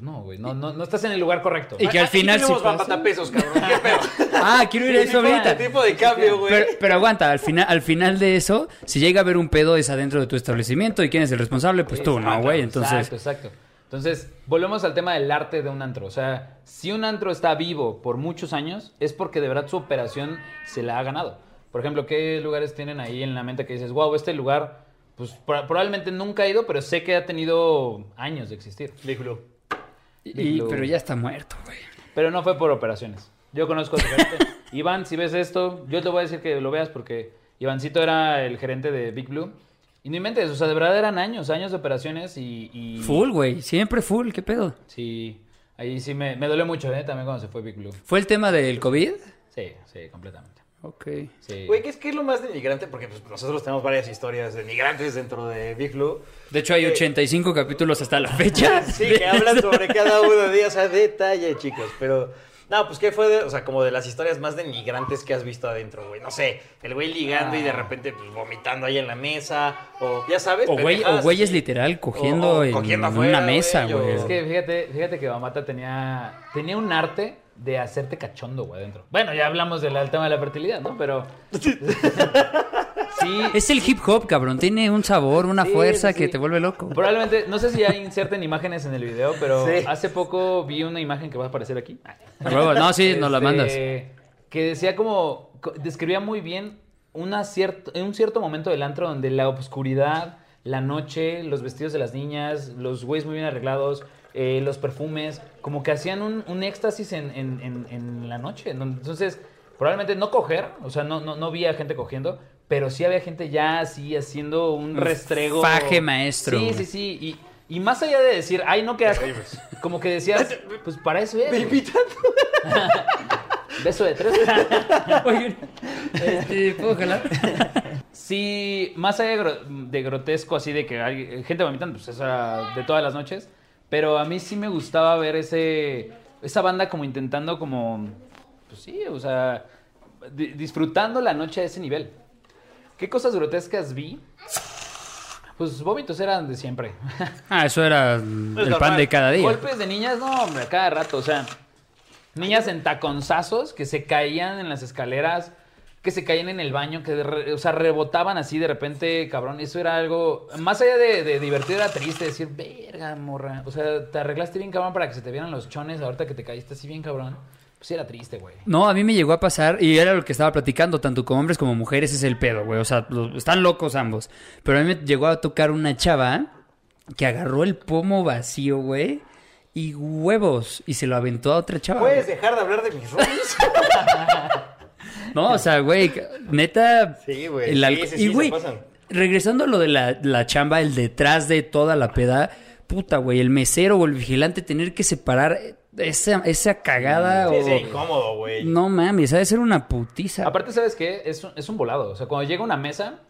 pues no, güey, no, no, no estás en el lugar correcto. Y que al Aquí final sí tenemos cabrón. ¿Qué pedo? Ah, quiero ir a eso ahorita. tipo de cambio, güey. Pero, pero aguanta, al final, al final de eso, si llega a haber un pedo es adentro de tu establecimiento y quién es el responsable, pues tú, ¿no, güey? Entonces, Exacto, exacto. Entonces, volvemos al tema del arte de un antro. O sea, si un antro está vivo por muchos años, es porque de verdad su operación se la ha ganado. Por ejemplo, ¿qué lugares tienen ahí en la mente que dices, wow, este lugar, pues pro- probablemente nunca ha ido, pero sé que ha tenido años de existir. Big Blue. Y- pero ya está muerto, güey. Pero no fue por operaciones. Yo conozco a su gerente. Iván, si ves esto, yo te voy a decir que lo veas porque Ivancito era el gerente de Big Blue. Y no inventes, o sea, de verdad eran años, años de operaciones y... y- Full, güey, siempre full, ¿qué pedo? Sí, ahí sí me, me dolió mucho, ¿eh? También cuando se fue Big Blue. ¿Fue el tema del COVID? Sí, sí, completamente. Ok. Sí. Güey, ¿qué es, qué es lo más denigrante? Porque pues, nosotros tenemos varias historias denigrantes dentro de Big Blue. De hecho, hay 85 capítulos hasta la fecha. Sí, que hablan sobre cada uno de ellos a detalle, chicos. Pero, no, pues, ¿qué fue de, o sea, como de las historias más denigrantes que has visto adentro, güey? No sé, el güey ligando y de repente, pues, vomitando ahí en la mesa. O, ya sabes, O güey, o güeyes literal cogiendo, O- o en, cogiendo en afuera, una mesa, güey. Es que fíjate, fíjate que Bamata tenía, tenía un arte de hacerte cachondo, güey, adentro. Bueno, ya hablamos del tema de la fertilidad, ¿no? Pero... sí, Es el hip hop, cabrón. Tiene un sabor, una Sí, fuerza sí, que te vuelve loco. Probablemente, no sé si ya inserten imágenes en el video, pero Sí. hace poco vi una imagen que va a aparecer aquí. No, sí, nos la Este, mandas. Que decía como, co- describía muy bien una cierto, en un cierto momento del antro donde la oscuridad, la noche, los vestidos de las niñas, los güeyes muy bien arreglados, eh, los perfumes, como que hacían un, un éxtasis en, en- en- en la noche. ¿no? Entonces, probablemente no coger, o sea, no, no, no vi a gente cogiendo, pero sí había gente ya así haciendo un restrego. faje maestro, Sí, sí, sí. Y, y más allá de decir, ay, no, qué asco, como que decías, pues para eso es. Me güey. invitan. Beso de tres. Oye, este, ¿puedo jalar? Sí, más allá de, gro- de grotesco, así de que hay gente vomitando, pues esa de todas las noches. Pero a mí sí me gustaba ver ese esa banda como intentando como, pues sí, o sea, di- disfrutando la noche a ese nivel. ¿Qué cosas grotescas vi? Pues vómitos eran de siempre. Ah, eso era el pan de cada día. Golpes de niñas, no, hombre, a cada rato. O sea, niñas en taconzazos que se caían en las escaleras. Que se caían en el baño, que, re- o sea, rebotaban así de repente, cabrón. Eso era algo, más allá de, de divertido, era triste decir, verga, morra. O sea, te arreglaste bien, cabrón, para que se te vieran los chones ahorita que te caíste así bien, cabrón. Pues sí era triste, güey. No, a mí me llegó a pasar, y era lo que estaba platicando, tanto con hombres como mujeres, es el pedo, güey. O sea, los- están locos ambos. Pero a mí me llegó a tocar una chava que agarró el pomo vacío, güey, y huevos, y se lo aventó a otra chava. ¿Puedes güey. dejar de hablar de mis roomies? No, o sea, güey, neta. Sí, güey. el Sí, alco- sí, y, güey, regresando a lo de la, la chamba, el detrás de toda la peda, puta, güey, el mesero o el vigilante tener que separar esa, esa cagada Sí, o... sí, incómodo, güey. No mames, ha de ser una putiza. Aparte, ¿sabes qué? Es un, es un volado. O sea, cuando llega una mesa,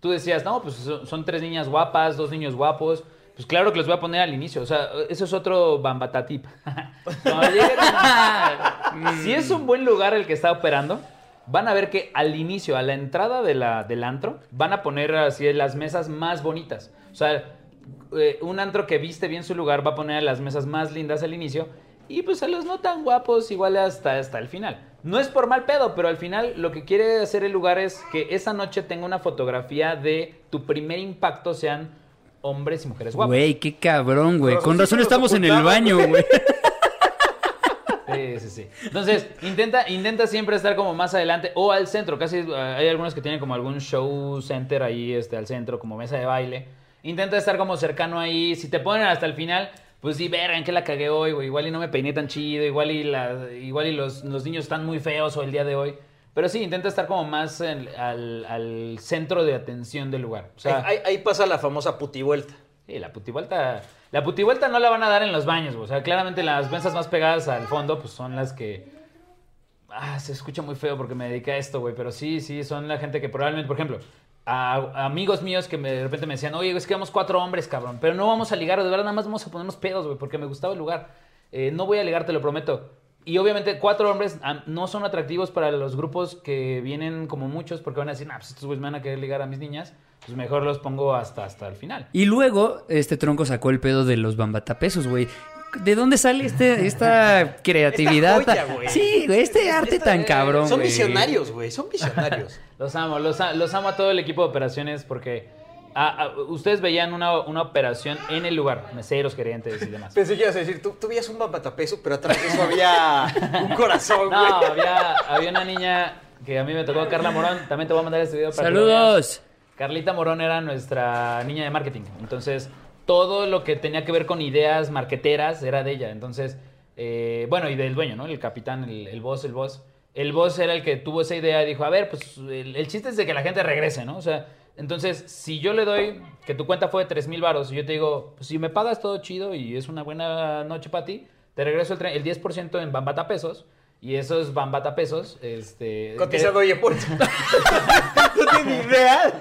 tú decías, no, pues son, son tres niñas guapas, dos niños guapos. Pues claro que los voy a poner al inicio. O sea, eso es otro bambatatip. Cuando lleguen- si es un buen lugar el que está operando, van a ver que al inicio, a la entrada de la, del antro, van a poner así las mesas más bonitas. O sea, eh, un antro que viste bien su lugar va a poner las mesas más lindas al inicio y pues a los no tan guapos igual hasta, hasta el final. No es por mal pedo, pero al final lo que quiere hacer el lugar es que esa noche tenga una fotografía de tu primer impacto sean hombres y mujeres guapos. Güey, qué cabrón, güey. Con Con razón estamos en el baño, güey. Sí, sí, sí. Entonces, intenta, intenta siempre estar como más adelante o al centro. Casi eh, hay algunos que tienen como algún show center ahí este, al centro, como mesa de baile. Intenta estar como cercano ahí. Si te ponen hasta el final, pues sí, verga, ¿en qué la cagué hoy, güey? Igual y no me peiné tan chido, igual y, la, igual y los, los niños están muy feos o el día de hoy. Pero sí, intenta estar como más en- al, al centro de atención del lugar. O sea, ahí, ahí pasa la famosa putivuelta. Sí, la putivuelta. La putivuelta no la van a dar en los baños, güey. O sea, claramente las mesas más pegadas al fondo, pues son las que. Ah, se escucha muy feo porque me dediqué a esto, güey. Pero sí, sí, son la gente que probablemente, por ejemplo, a, amigos míos que me- de repente me decían, oye, es que vamos cuatro hombres, cabrón. Pero no vamos a ligar, de verdad, nada más vamos a ponernos pedos, güey, porque me gustaba el lugar. Eh, no voy a ligar, te lo prometo. Y obviamente, cuatro hombres ah, no son atractivos para los grupos que vienen como muchos, porque van a decir, nah, pues estos güeyes me van a querer ligar a mis niñas. Pues mejor los pongo hasta, hasta el final. Y luego, este tronco sacó el pedo de los bambatapesos, güey. ¿De dónde sale este, esta creatividad? Esta joya, güey. sí, güey, este arte Esta- tan cabrón, Son güey. visionarios, güey. Son visionarios. Los amo, los, amo a todo el equipo de operaciones porque ustedes veían una, una operación en el lugar, meseros, gerentes y demás. Pensé que ibas a decir, tú, tú veías un bambatapeso, pero atrás de eso había un corazón, güey. No, había, había una niña que a mí me tocó, Carla Morón, también te voy a mandar este video para que lo veas. Saludos. Carlita Morón era nuestra niña de marketing. Entonces, todo lo que tenía que ver con ideas marqueteras era de ella. Entonces, eh, bueno, y del dueño, ¿no? El capitán, el, el boss, el boss. El boss era el que tuvo esa idea y dijo, a ver, pues el, chiste es de que la gente regrese, ¿no? O sea, entonces, si yo le doy que tu cuenta fue de 3 mil baros y yo te digo, pues si me pagas todo chido y es una buena noche para ti, te regreso el, el 10% en Bambata pesos. Y esos Bambata pesos, este... Cotizado oye por No tienes idea.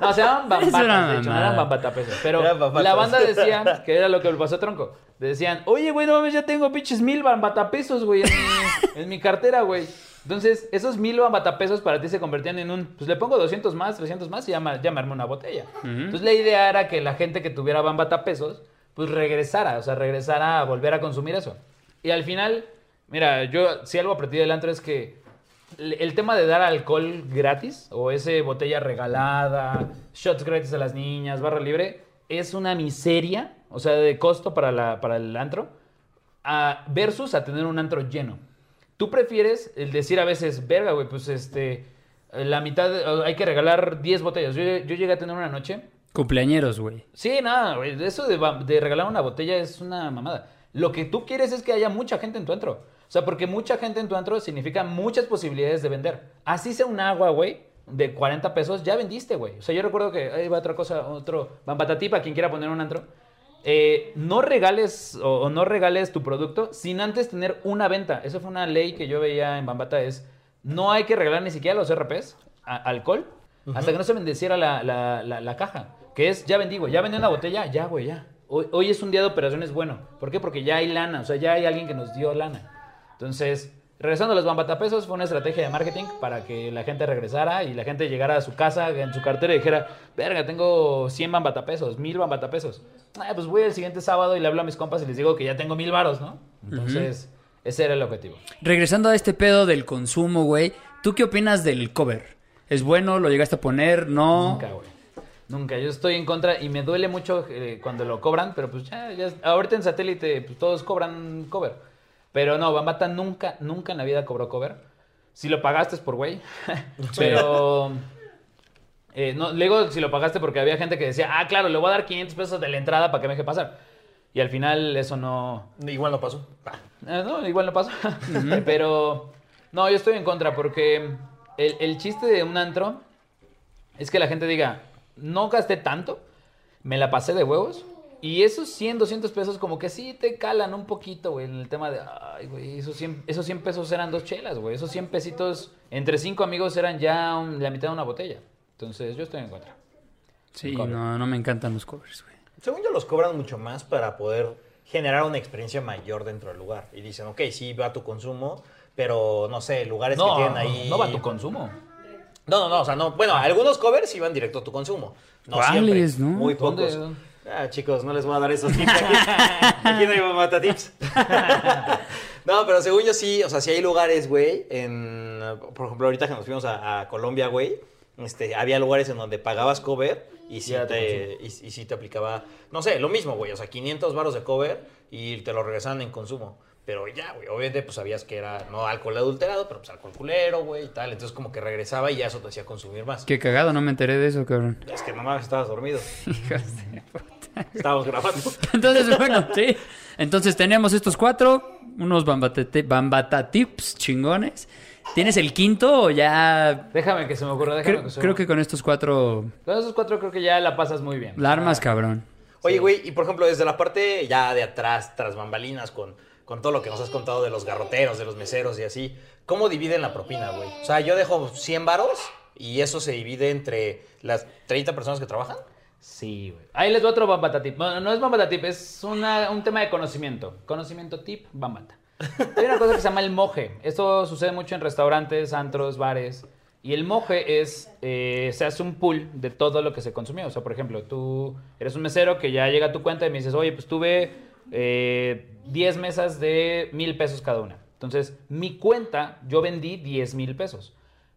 No, se llamaban bambatas, de hecho, no eran bambatapesos. Pero la banda decía que era lo que le pasó a Tronco. Decían, oye, güey, no mames, ya tengo pinches mil bambatapesos, güey, en mi, en mi cartera, güey. Entonces, esos mil bambatapesos para ti se convertían en un, pues le pongo 200 más, 300 más y ya, me- ya me armé una botella. Entonces, la idea era que la gente que tuviera bambatapesos, pues regresara, o sea, regresara a volver a consumir eso. Y al final, mira, yo, si algo aprendí del antro es que el tema de dar alcohol gratis o ese botella regalada, shots gratis a las niñas, barra libre, es una miseria, o sea, de costo para, la, para el antro, a- versus a tener un antro lleno. Tú prefieres el decir a veces, verga, güey, pues este, la mitad, hay que regalar 10 botellas. Yo, yo llegué a tener una noche Cumpleañeros, güey. Sí, nada, güey. Eso de, de regalar una botella es una mamada. Lo que tú quieres es que haya mucha gente en tu antro. O sea, porque mucha gente en tu antro significa muchas posibilidades de vender. Así sea un agua, güey, de 40 pesos, ya vendiste, güey. O sea, yo recuerdo que ahí va otra cosa, otro bambatatí para quien quiera poner un antro. Eh, no regales o, o no regales tu producto sin antes tener una venta. Eso fue una ley que yo veía en Bambata, es no hay que regalar ni siquiera los RPs, a- alcohol, hasta que no se bendeciera la, la- la- la caja. Que es, ya vendí, güey, ya vendí una botella, ya, güey, ya. Hoy, hoy es un día de operaciones bueno. ¿Por qué? Porque ya hay lana, o sea, ya hay alguien que nos dio lana. Entonces, regresando a los bambatapesos, fue una estrategia de marketing para que la gente regresara y la gente llegara a su casa en su cartera y dijera, verga, tengo 100 bambatapesos, 1000 bambatapesos. Ah, pues voy el siguiente sábado y le hablo a mis compas y les digo que ya tengo mil varos, ¿no? Entonces, ese era el objetivo. Regresando a este pedo del consumo, güey. ¿Tú qué opinas del cover? ¿Es bueno? ¿Lo llegaste a poner? ¿No? Nunca, güey. Nunca. Yo estoy en contra y me duele mucho eh, cuando lo cobran, pero pues ya, ya. Ahorita en satélite, pues todos cobran cover. Pero no, Bambata nunca, nunca en la vida cobró cover. Si lo pagaste es por güey. pero. eh, no, le digo si lo pagaste porque había gente que decía, ah, claro, le voy a dar 500 pesos de la entrada para que me deje pasar. Y al final eso no. Igual no pasó. Eh, no, igual no pasa. Pero no, yo estoy en contra porque el, el chiste de un antro es que la gente diga, no gasté tanto, me la pasé de huevos. Y esos 100, 200 pesos como que sí te calan un poquito, güey, en el tema de, ay, güey, esos 100, esos 100 pesos eran dos chelas, güey. Esos 100 pesitos entre cinco amigos eran ya un- la mitad de una botella. Entonces yo estoy en contra. Sí, no, no me encantan los covers, güey. Según yo, los cobran mucho más para poder generar una experiencia mayor dentro del lugar. Y dicen, ok, sí va a tu consumo, pero no sé, lugares No, que tienen ahí. no va a tu consumo. No, no, no, o sea, no. Bueno, algunos covers sí van directo a tu consumo. No ¿Cuáles, siempre. no? Muy ¿Dónde? Ah, chicos, no les voy a dar esos tips aquí. Aquí no hay mata tips. no, pero según yo sí, o sea, sí hay lugares, güey, en, por ejemplo, ahorita que nos fuimos a, a Colombia, güey, este, había lugares en donde pagabas cover y sí, Ya te, y, y sí te aplicaba, no sé, lo mismo, güey, o sea, 500 baros de cover y te lo regresaban en consumo. Pero ya, güey, obviamente pues sabías que era no alcohol adulterado, pero pues alcohol culero, güey, y tal. Entonces como que regresaba y ya eso te hacía consumir más. Qué cagado, no me enteré de eso, cabrón. Es que mamá estabas dormido. Hijos de puta. Estábamos grabando. Entonces, bueno, sí. Entonces tenemos estos cuatro, unos bambata, tips chingones. ¿Tienes el quinto o ya...? Déjame que se me ocurra, déjame Creo, que se me creo que con estos cuatro Con esos cuatro creo que ya la pasas muy bien. la armas, cabrón. Oye, güey, y por ejemplo, desde la parte ya de atrás, tras bambalinas, con, con todo lo que nos has contado de los garroteros, de los meseros y así, ¿cómo dividen la propina, güey? O sea, yo dejo 100 varos y eso se divide entre las 30 personas que trabajan. Sí, güey. Ahí les doy otro Bambata Tip. Bueno, no es Bambata Tip, es una- un tema de conocimiento. Conocimiento tip, Bambata. Hay una cosa que se llama el moje. Esto sucede mucho en restaurantes, antros, bares. Y el moje es, eh, se hace un pool de todo lo que se consumió. O sea, por ejemplo, tú eres un mesero que ya llega a tu cuenta y me dices, oye, pues tuve eh, 10 mesas de mil pesos cada una. Entonces, mi cuenta, yo vendí 10 mil pesos.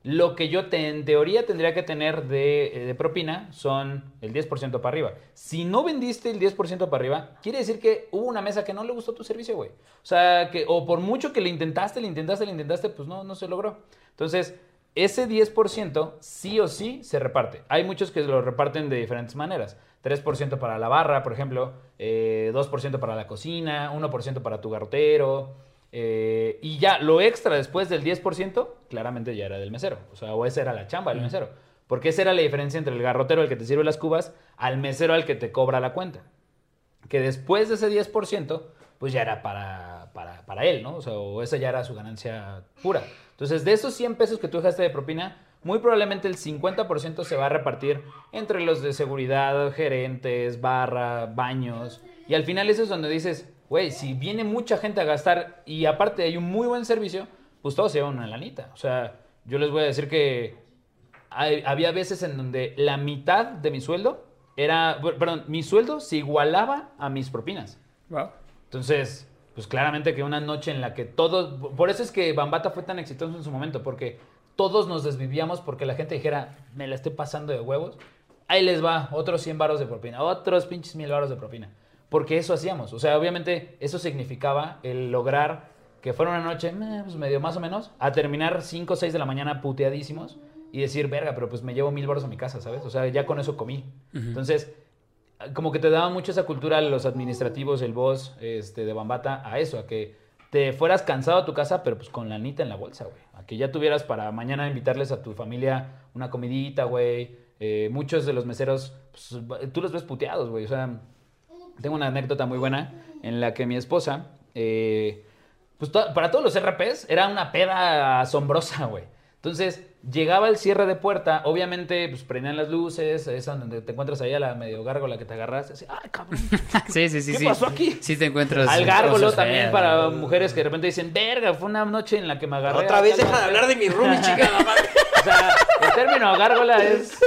Lo que yo te- en teoría tendría que tener de, eh, propina son el 10% para arriba. Si no vendiste el 10% para arriba, quiere decir que hubo una mesa que no le gustó tu servicio, güey. O sea, que o por mucho que le intentaste, le intentaste, le intentaste, pues no, no se logró. Entonces, ese 10% sí o sí se reparte. Hay muchos que lo reparten de diferentes maneras. 3% para la barra, por ejemplo, eh, 2% para la cocina, 1% para tu garrotero. Eh, y ya, lo extra después del 10%, claramente ya era del mesero. O sea, o esa era la chamba del mesero. Porque esa era la diferencia entre el garrotero, el que te sirve las cubas, al mesero, al que te cobra la cuenta que después de ese 10%, pues ya era para, para, para él, ¿no? O sea, o esa ya era su ganancia pura. Entonces, de esos 100 pesos que tú dejaste de propina, muy probablemente el 50% se va a repartir entre los de seguridad, gerentes, barra, baños. Y al final eso es donde dices, güey, si viene mucha gente a gastar y aparte hay un muy buen servicio, pues todos se llevan una lanita. O sea, yo les voy a decir que hay- había veces en donde la mitad de mi sueldo era, perdón, mi sueldo se igualaba a mis propinas. Wow. Entonces, pues claramente que una noche en la que todos, por eso es que Bambata fue tan exitoso en su momento, porque todos nos desvivíamos porque la gente dijera, me la estoy pasando de huevos, ahí les va, otros 100 varos de propina, otros pinches mil varos de propina. Porque eso hacíamos, o sea, obviamente eso significaba el lograr que fuera una noche, eh, pues medio más o menos, a terminar 5 o 6 de la mañana puteadísimos y decir, verga, pero pues me llevo mil varos a mi casa, ¿sabes? O sea, ya con eso comí. Entonces, como que te daba mucho esa cultura los administrativos, el boss este, de Bambata, a eso, a que te fueras cansado a tu casa, pero pues con la anita en la bolsa, güey. A que ya tuvieras para mañana invitarles a tu familia una comidita, güey. Eh, muchos de los meseros, pues, tú los ves puteados, güey. O sea, tengo una anécdota muy buena en la que mi esposa, eh, pues to- para todos los RPs era una peda asombrosa, güey. Entonces, llegaba el cierre de puerta, obviamente, pues prendían las luces, esa donde te encuentras ahí a la medio gárgola que te agarras, así, ay, cabrón. Sí, sí, sí. ¿Qué sí. pasó aquí? Sí te encuentras... Al gárgolo también feas, para mujeres que de repente dicen, verga, fue una noche en la que me agarré. Otra vez deja de mujer". hablar de mi roomie, madre. O sea, el término gárgola es,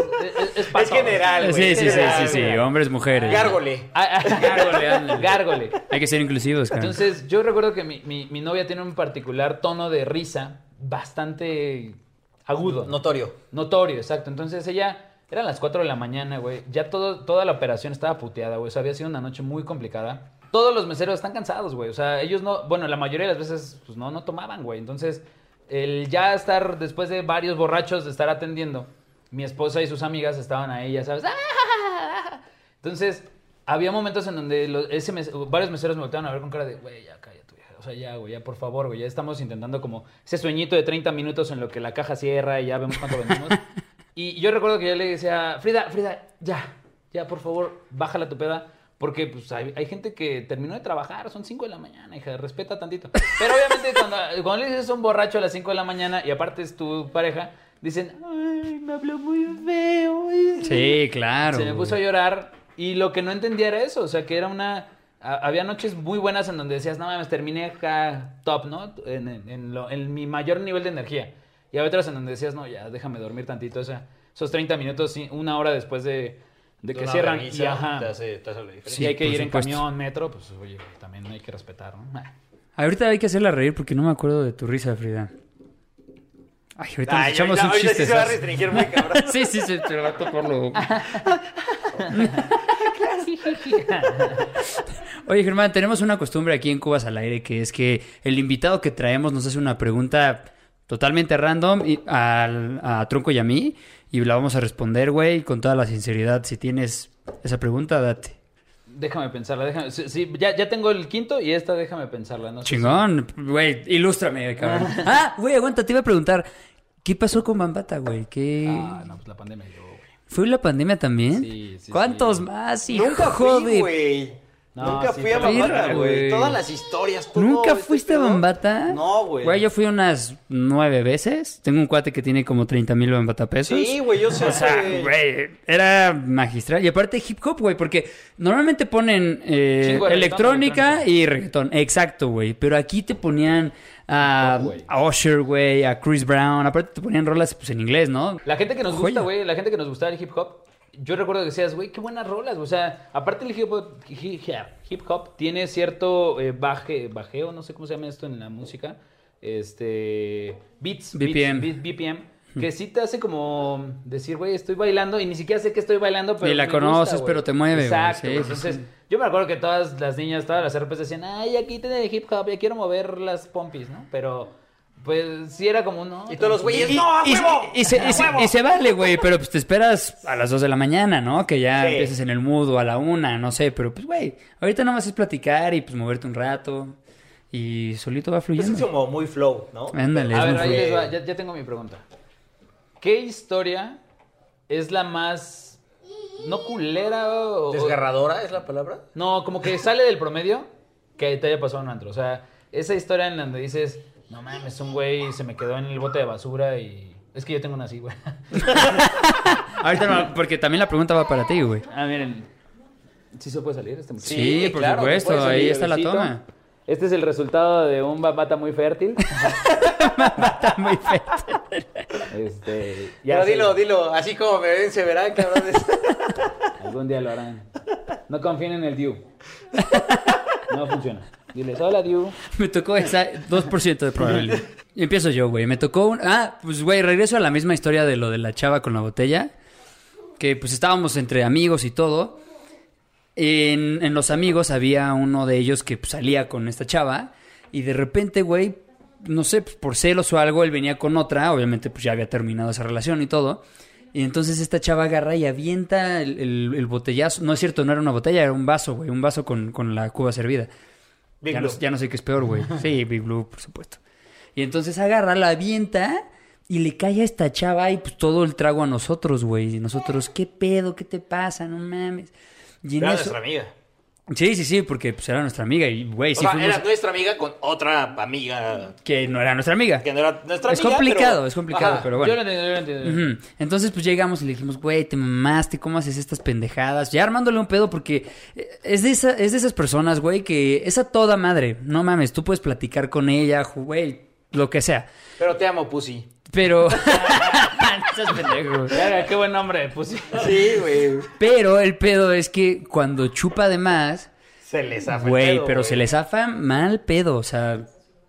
es, es general, güey. Sí, sí, sí, general, sí, sí. Hombres, mujeres. Gárgole. Ah, ah, Gárgole. Gárgole. Hay que ser inclusivos, cara. Entonces, yo recuerdo que mi, mi- mi novia tiene un particular tono de risa bastante agudo. Notorio. Notorio, exacto. Entonces ella, eran las 4 de la mañana, güey. Ya todo, toda la operación estaba puteada, güey. O sea, había sido una noche muy complicada. Todos los meseros están cansados, güey. O sea, ellos no, bueno, la mayoría de las veces, pues no, no tomaban, güey. Entonces, el ya estar, después de varios borrachos de estar atendiendo, mi esposa y sus amigas estaban ahí, ya sabes. ¡ah! Entonces, había momentos en donde los- ese mes- varios meseros me volteaban a ver con cara de, güey, ya cállate. O sea, ya, güey, ya por favor, güey. Ya estamos intentando como ese sueñito de 30 minutos en lo que la caja cierra y ya vemos cuánto vendimos. y yo recuerdo que yo le decía, Frida, Frida, ya, ya, por favor, bájala tu peda. Porque pues hay, hay gente que terminó de trabajar, son 5 de la mañana, hija, respeta tantito. Pero obviamente cuando, cuando le dices a un borracho a las 5 de la mañana y aparte es tu pareja, dicen, ay, me habló muy feo. ay". Sí, claro. Se me puso a llorar y lo que no entendía era eso, o sea, que era una... a- había noches muy buenas en donde decías, no mames, terminé acá top, ¿no? En, en- en lo- en mi mayor nivel de energía. Y había otras en donde decías, no, ya, déjame dormir tantito, o sea, esos 30 minutos, una hora después de, de que cierran. Y, ajá, Te hace, te hace la si. Sí, hay que ir en supuesto. camión, metro, pues oye, también hay que respetar, ¿no? Ah. Ahorita hay que hacerla reír porque no me acuerdo de tu risa, Frida. Ay, ahorita nos Ay, echamos ahorita, un ahorita sí chiste. se va a restringir muy cabrón. sí, sí, sí, te va a tocar lo... Oye, Germán, tenemos una costumbre aquí en Cubas al Aire que es que el invitado que traemos nos hace una pregunta totalmente random y- al- a Tronco y a mí y la vamos a responder, güey, con toda la sinceridad. Si tienes esa pregunta, date. Déjame pensarla, déjame... Sí, sí, ya, ya tengo el quinto y esta déjame pensarla, ¿no? si- Chingón, güey, ilústrame, cabrón. Ah, güey, aguanta, te iba a preguntar, ¿qué pasó con Bambata, güey? ¿Qué... Ah, no, pues la pandemia llegó, güey. ¿Fue la pandemia también? Sí, sí, ¿Cuántos sí. más, hijo Nunca fui, güey. No, Nunca sí, fui a Bambata, güey. Todas las historias, todo ¿Nunca este fuiste a. Bambata? No, güey. Güey, yo fui unas nueve veces. Tengo un cuate que tiene como 30 mil Bambata pesos. Sí, güey, yo sé. O sea, güey. era magistral. Y aparte hip hop, güey, porque normalmente ponen eh, electrónica electrónica. y reggaetón. Exacto, güey. Pero aquí te ponían a, a Usher, güey, a Chris Brown. Aparte te ponían rolas pues en inglés, ¿no? La gente que nos Joya. gusta, güey, la gente que nos gusta el hip hop, yo recuerdo que decías, güey, qué buenas rolas. O sea, aparte el hip hop, hip, hop tiene cierto eh, baje, bajeo, no sé cómo se llama esto en la música, este, beats, beats, BPM. beat- BPM, que sí te hace como decir, güey, estoy bailando y ni siquiera sé que estoy bailando, pero Ni la me conoces, pero te mueve. Exacto, sí, entonces, sí. yo me acuerdo que todas las niñas, todas las RPs decían, ay, aquí tiene hip hop, ya quiero mover las pompis, ¿no? Pero, pues, sí era como, no. Y todos los güeyes, Y, ¡no, a y- huevo! y se, y se- y se vale, güey, pero pues te esperas a las 2 de la mañana, ¿no? Que ya Sí. empieces en el mood o a la una, no sé, pero pues, güey, ahorita nada más es platicar y pues moverte un rato y solito va Pues es fluyendo. como muy flow, ¿no? Ándale, A es ver, muy ahí les va, ya, ya tengo mi pregunta. ¿Qué historia es la más. no culera o. o- ¿Desgarradora es la palabra? No, como que sale del promedio que te haya pasado en un antro. O sea, esa historia en donde dices, no mames, un güey se me quedó en el bote de basura y. Es que yo tengo una así, güey. Ahorita no, porque también la pregunta va para ti, güey. Ah, miren. ¿Sí se puede salir este muchacho? Sí, por claro, supuesto, ahí está la toma. Este es el resultado de un babata muy fértil. Está muy feo. Este, Pero se- dilo, dilo, así como me ven, se verán, cabrones. Algún día lo harán. No confíen en el Diu. No funciona. Diles, hola Diu. Me tocó esa 2% de probabilidad. Y empiezo yo, güey. Me tocó un... Ah, pues, güey, regreso a la misma historia de lo de la chava con la botella. Que, pues, estábamos entre amigos y todo. En, en los amigos había uno de ellos que pues, salía con esta chava. Y de repente, güey, no sé, pues, por celos o algo, él venía con otra. Obviamente, pues, ya había terminado esa relación y todo. Y entonces esta chava agarra y avienta el, el- el botellazo. No es cierto, no era una botella, era un vaso, güey. Un vaso con, con la cuba servida. Big ya, no, ya no sé qué es peor, güey. Sí, Big Blue, por supuesto. Y entonces agarra, la avienta y le cae a esta chava y pues todo el trago a nosotros, güey. Y nosotros, ¿qué pedo? ¿Qué te pasa? No mames. Y Era eso- nuestra amiga. Sí, sí, sí, porque pues era nuestra amiga y, güey, O sí sea, fuimos... era nuestra amiga con otra amiga Que no era nuestra amiga. que no era nuestra Es amiga. complicado, pero- es complicado, Ajá. pero bueno. Yo lo entiendo, yo lo entiendo. Entonces, pues llegamos y le dijimos, güey, te mamaste, ¿cómo haces estas pendejadas? Ya armándole un pedo porque eh, es de, esa, es de esas personas, güey, que es a toda madre. No mames, tú puedes platicar con ella, güey, lo que sea. Pero te amo, pussy. Pero... Estás pendejo. Qué buen nombre puse. Sí, güey. Pero el pedo es que cuando chupa de más, Se les zafa el güey, pero se le zafa mal pedo, o sea...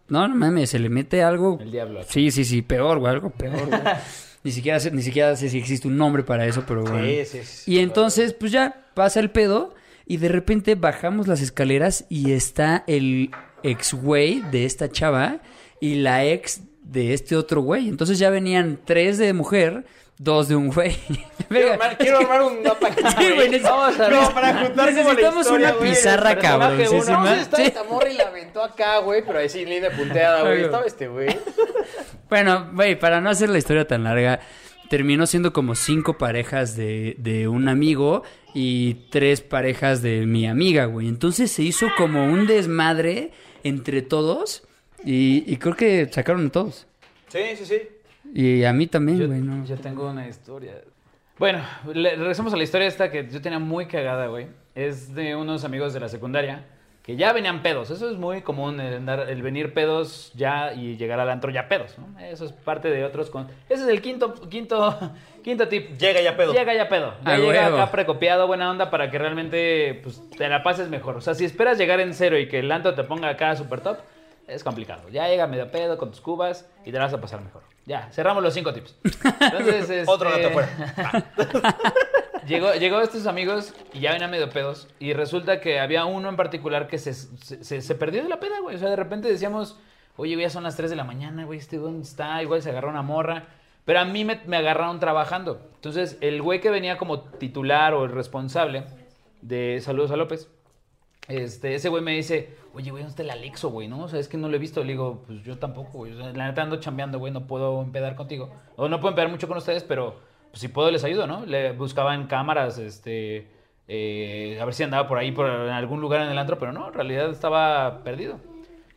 No, no mames, se le mete algo. El diablo. Sí, sí, sí, peor, güey, algo peor, güey. ni siquiera sé, ni siquiera sé si existe un nombre para eso, pero bueno. Sí, sí, sí. Y entonces, pues ya pasa el pedo y de repente bajamos las escaleras y está el ex güey de esta chava y la ex de este otro güey. Entonces ya venían tres de mujer, dos de un güey. Quiero armar, quiero armar un mapa aquí, Sí, güey, Vamos a ver. No, para juntar como la Necesitamos historia, una güey, pizarra, personaje cabroncísima. uno. Vamos, está Sí. esta morra y la aventó acá, güey, pero ahí sí, línea punteada, güey. Estaba este, güey. Bueno, güey, para no hacer la historia tan larga, terminó siendo como cinco parejas de, de un amigo y tres parejas de mi amiga, güey. Entonces se hizo como un desmadre entre todos y, y creo que sacaron a todos. Sí, sí, sí. Y a mí también, Yo, güey, ¿no? yo tengo una historia. Bueno, le- regresamos a la historia esta que yo tenía muy cagada, güey. Es de unos amigos de la secundaria que ya venían pedos. Eso es muy común, el, andar- el venir pedos ya y llegar al antro ya pedos, ¿no? Eso es parte de otros... Con... Ese es el quinto, quinto, quinto tip. Llega ya pedo. Llega ya pedo. Ya A llega acá precopiado, buena onda para que realmente pues, te la pases mejor. O sea, si esperas llegar en cero y que el antro te ponga acá super top, es complicado. Ya llega medio pedo con tus cubas y te la vas a pasar mejor. Ya, cerramos los cinco tips. Entonces, este, Otro gato fuera. Llegó, llegó estos amigos y ya venían medio pedos. Y resulta que había uno en particular que se, se, se- se perdió de la peda, güey. O sea, de repente decíamos, oye, ya son las 3 de la mañana, güey, ¿este dónde está? Igual se agarró una morra. Pero a mí me, me agarraron trabajando. Entonces, el güey que venía como titular o el responsable de Saludos a López, este, ese güey me dice, oye, güey, ¿dónde está el Alexo, güey? ¿No? O sea, es que no lo he visto. Le digo, pues yo tampoco, güey. La neta ando chambeando, güey, no puedo empedar contigo. O no puedo empedar mucho con ustedes, pero pues, si puedo les ayudo, ¿no? Le buscaba en cámaras, este, eh, a ver si andaba por ahí, por algún lugar en el antro, pero no, en realidad estaba perdido.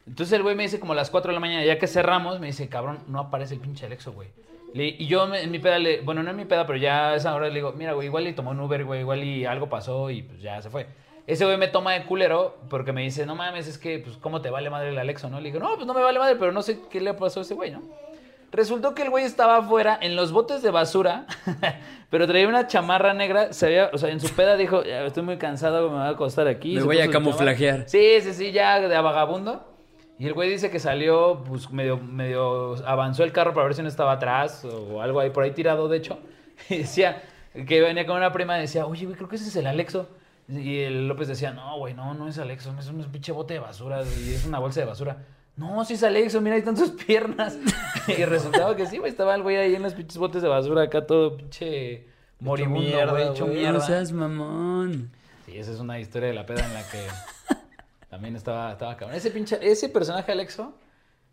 Entonces el güey me dice como a las 4 de la mañana, ya que cerramos, me dice, cabrón, no aparece el pinche Alexo, güey. Le- y yo en mi peda, le, bueno, no en mi peda, pero ya a esa hora le digo, mira, güey, igual y tomó un Uber, güey, igual y algo pasó y pues ya se fue. Ese güey me toma de culero porque me dice, no mames, es que, pues, ¿cómo te vale madre el Alexo, no? Le digo, no, pues no me vale madre, pero no sé qué le pasó a ese güey, ¿no? Resultó que el güey estaba afuera en los botes de basura, pero traía una chamarra negra. Se había, o sea, en su peda dijo, "Ya, estoy muy cansado, me voy a acostar aquí. Me Se voy a camuflajear. Sí, sí, sí, ya de vagabundo. Y el güey dice que salió, pues medio, medio avanzó el carro para ver si no estaba atrás o algo ahí por ahí tirado, de hecho. Y decía que venía con una prima y decía, oye, güey, creo que ese es el Alexo. Y el López decía, no, güey, no, no es Alexo, es un pinche bote de basura y es una bolsa de basura. No, sí es Alexo, mira, ahí están sus piernas. y resultaba que sí, güey, estaba el güey ahí en los pinches botes de basura, acá todo pinche moribundo, mierda, güey, hecho güey. No mierda. seas mamón. Sí, esa es una historia de la peda en la que también estaba, estaba cabrón. Ese pinche, ese personaje Alexo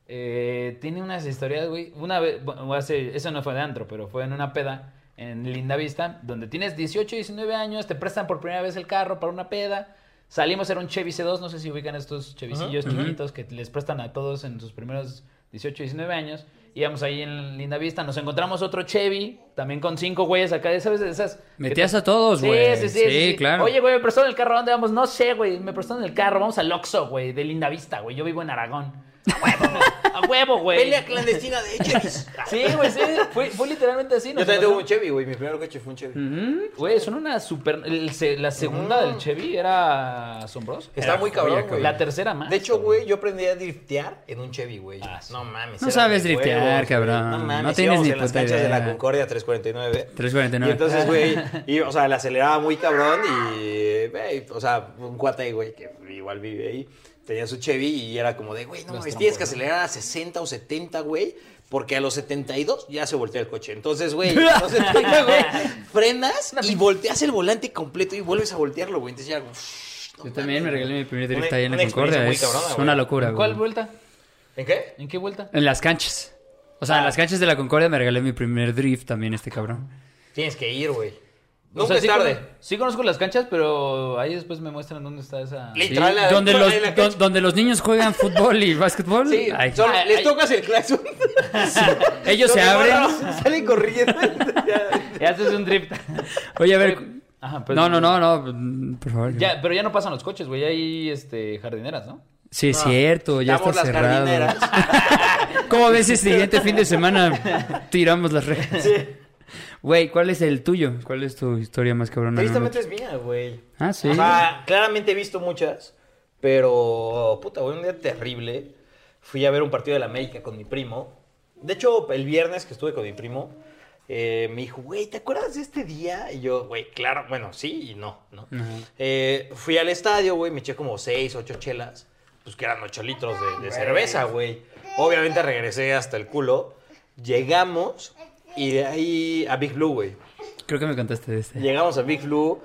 eh, tiene unas historias, güey. Una vez, bueno, hace, eso no fue de antro, pero fue en una peda en Linda Vista, donde tienes 18, 19 años, te prestan por primera vez el carro para una peda. Salimos, era un Chevy C2, no sé si ubican estos Chevycillos Ujú. chiquitos que les prestan a todos en sus primeros 18, 19 años. Íbamos ahí en Linda Vista, nos encontramos otro Chevy, también con cinco güeyes acá, ¿sabes? Esas. Metías te- a todos, Sí, güey. sí, sí, sí, sí. claro. Oye, güey, me prestaron el carro, ¿a dónde vamos? No sé, güey, me prestaron el carro, vamos al Oxxo, güey, de Linda Vista, güey, yo vivo en Aragón. A huevo, a huevo, güey. Pelea clandestina de Chevys. Sí, güey, sí, fue, fue literalmente así. Yo también tuve un Chevy, güey. Mi primer coche fue un Chevy. Güey, son una super... el se- la segunda del Chevy era asombrosa. Está Era muy cabrón, cabrón. güey. La tercera más. De hecho, güey, yo aprendí a driftear en un Chevy, güey. Ah, sí. No mames. No sabes driftear, huevos, cabrón. No mames. No tienes ni en las puta canchas de la. Concordia 349. 349. Y entonces, güey, y, o sea, le aceleraba muy cabrón y, güey, o sea, un cuate ahí, güey, que igual vive ahí, tenía su Chevy y era como de, güey, no mames, tienes que acelerar a 60 o 70, güey, porque a los 72 ya se voltea el coche. Entonces, güey, a los 70, güey, frenas y volteas el volante completo y vuelves a voltearlo, güey. Entonces ya, uff, no Yo también me regalé mi primer drift ahí en la Concordia. Es cabrona, güey. una locura, ¿En cuál güey. vuelta? ¿En qué? ¿En qué vuelta? En las canchas. O sea, en Ah. las canchas de la Concordia me regalé mi primer drift también este cabrón. Tienes que ir, güey. O Nunca sea, es sí tarde. cono- Sí conozco las canchas, pero ahí después me muestran dónde está esa... Lit- Sí, Literal, la- donde, los, don- donde los niños juegan fútbol y básquetbol. Sí, Ay, solo Ay, les ay. tocas el claxon. ellos se abren. Salen corriendo. Ya. Ya haces un drift. Oye, a ver. Ajá, pero- No, no, no, no. Por favor. Ya, pero ya no pasan los coches, güey. Hay este, jardineras, ¿no? Sí, es No, cierto, ya está las cerrado. jardineras. ¿Cómo ves el siguiente fin de semana? Tiramos las rejas. Güey, ¿cuál es el tuyo? ¿Cuál es tu historia más cabrona? Tristemente es mía, güey. Ah, sí. O sea, claramente he visto muchas, pero puta, güey, un día terrible. fui a ver un partido de la América con mi primo. De hecho, el viernes que estuve con mi primo, eh, me dijo, güey, ¿te acuerdas de este día? Y yo, güey, claro, bueno, sí y no, ¿no? Eh, fui al estadio, güey, me eché como seis, ocho chelas, pues que eran ocho litros de, de cerveza, güey. Obviamente regresé hasta el culo. Llegamos y de ahí a Big Blue, güey. Creo que me contaste de este. Llegamos a Big Blue.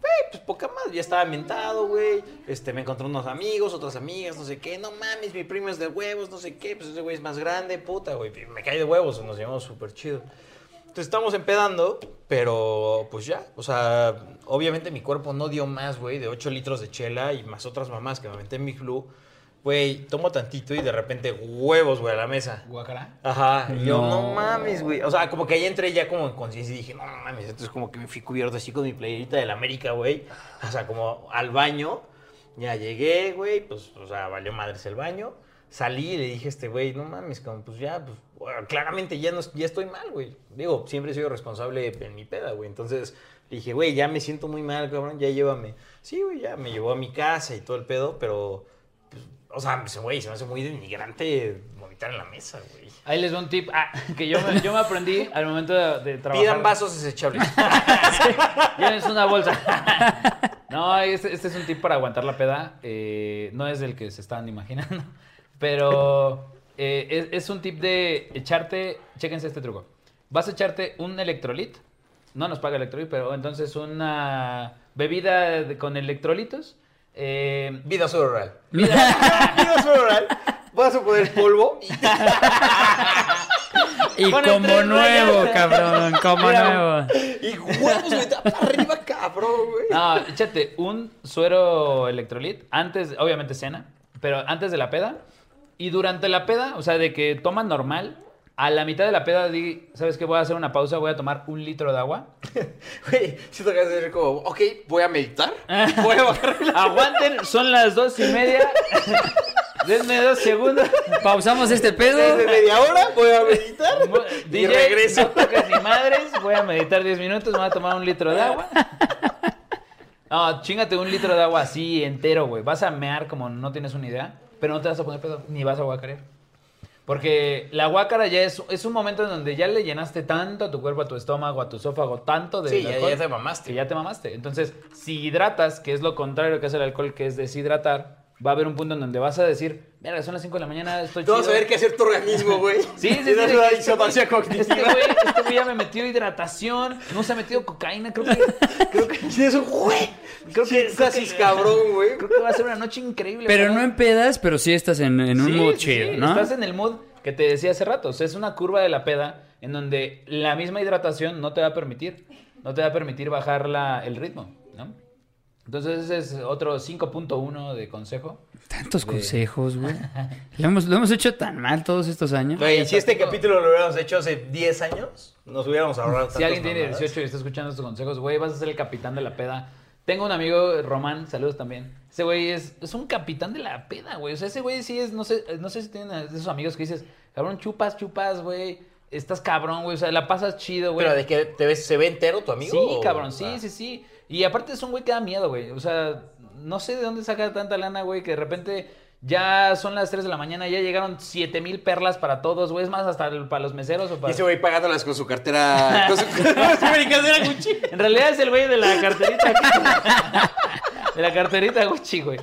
Güey, pues poca más, ya estaba ambientado, güey. Este, me encontré unos amigos, otras amigas, no sé qué. No mames, mi primo es de huevos, no sé qué. Pues ese güey es más grande, puta, güey. Me cae de huevos, nos llevamos súper chido. Entonces estamos empedando, pero pues ya. O sea, obviamente mi cuerpo no dio más, güey, de 8 litros de chela y más otras mamás que me aventé en Big Blue. Güey, tomo tantito y de repente huevos, güey, a la mesa. Guacara. Ajá, yo, no mames, güey. O sea, como que ahí entré ya como en conciencia y dije, no mames. Entonces, como que me fui cubierto así con mi playerita del América, güey. O sea, como al baño. Ya llegué, güey, pues, o sea, valió madres el baño. Salí y le dije a este güey, no mames, como, pues ya, pues, bueno, claramente ya, no, ya estoy mal, güey. Digo, siempre he sido responsable en mi peda, güey. Entonces, le dije, güey, ya me siento muy mal, cabrón, ya llévame. Sí, güey, ya me llevó a mi casa y todo el pedo, pero, o sea, pues, güey, se me hace muy denigrante vomitar en la mesa, güey. Ahí les doy un tip ah, que yo me, yo me aprendí al momento de, de trabajar. Pidan vasos desechables. Llévense una bolsa. No, este, este es un tip para aguantar la peda. eh, no es el que se estaban imaginando. Pero eh, es, es un tip de echarte. Chéquense este truco. Vas a echarte un electrolit. No nos paga electrolit, pero entonces una bebida con electrolitos. Eh, Vida rural. Vida rural. Vas a poner polvo y como nuevo, cabrón, como Mira. nuevo. Y huevos, güey, arriba, cabrón, güey. No, échate un suero electrolit antes, obviamente cena, pero antes de la peda. Y durante la peda, o sea, de que toman normal, a la mitad de la peda di, ¿sabes qué? Voy a hacer una pausa, voy a tomar un litro de agua. Güey, siento que ser como, ok, voy a meditar. Voy a bajar la... Aguanten, son las dos y media. Denme dos segundos. Pausamos este pedo. Desde media hora voy a meditar. y DJ, regreso. no toques ni madres, voy a meditar 10 minutos, me voy a tomar un litro de agua. No, chingate un litro de agua así entero, güey. Vas a mear como no tienes una idea, pero no te vas a poner pedo, ni vas a guacarear. Porque la guácara ya es, es un momento en donde ya le llenaste tanto a tu cuerpo, a tu estómago, a tu esófago, tanto de Sí, ya, ya te mamaste. que ya te mamaste. Entonces, si hidratas, que es lo contrario que hace el alcohol, que es deshidratar, va a haber un punto en donde vas a decir, mira, son las 5 de la mañana, estoy Tú vas a chido". ver qué hacer tu organismo, güey. Sí, sí, sí. Una que este Este güey, este güey ya me metió hidratación, no se ha metido cocaína, creo que, creo que, Sí, eso, güey. creo que, Creo que cabrón, güey. creo que va a ser una noche increíble. Pero ¿verdad? no en pedas, pero sí estás en, en un Sí, mood sí, chido, sí, ¿no? Estás en el mood que te decía hace rato. O sea, es una curva de la peda en donde la misma hidratación no te va a permitir, no te va a permitir bajar la, el ritmo. Entonces ese es otro 5.1 de consejo. Tantos de- consejos, güey. Lo hemos, lo hemos hecho tan mal todos estos años. Güey, si este capítulo lo hubiéramos hecho hace 10 años, nos hubiéramos ahorrado Si alguien tiene mamadas. 18 y está escuchando estos consejos, güey, vas a ser el capitán de la peda. Tengo un amigo, Román, saludos también. Ese güey es, es un capitán de la peda, güey. O sea, ese güey sí es, no sé, no sé si tienen de esos amigos que dices, cabrón, chupas, chupas, güey. Estás cabrón, güey. O sea, la pasas chido, güey. Pero de que te ves, se ve entero tu amigo. Sí, o- cabrón, sí, Ah. sí, sí. Y aparte es un güey que da miedo, güey. O sea, no sé de dónde saca tanta lana, güey, que de repente ya son las 3 de la mañana, ya llegaron 7 mil perlas para todos, güey. Es más, hasta el- para los meseros o Y para... ese güey pagándolas con su cartera. Con su, con su cartera Gucci. En realidad es el güey de la carterita. de la carterita Gucci, güey.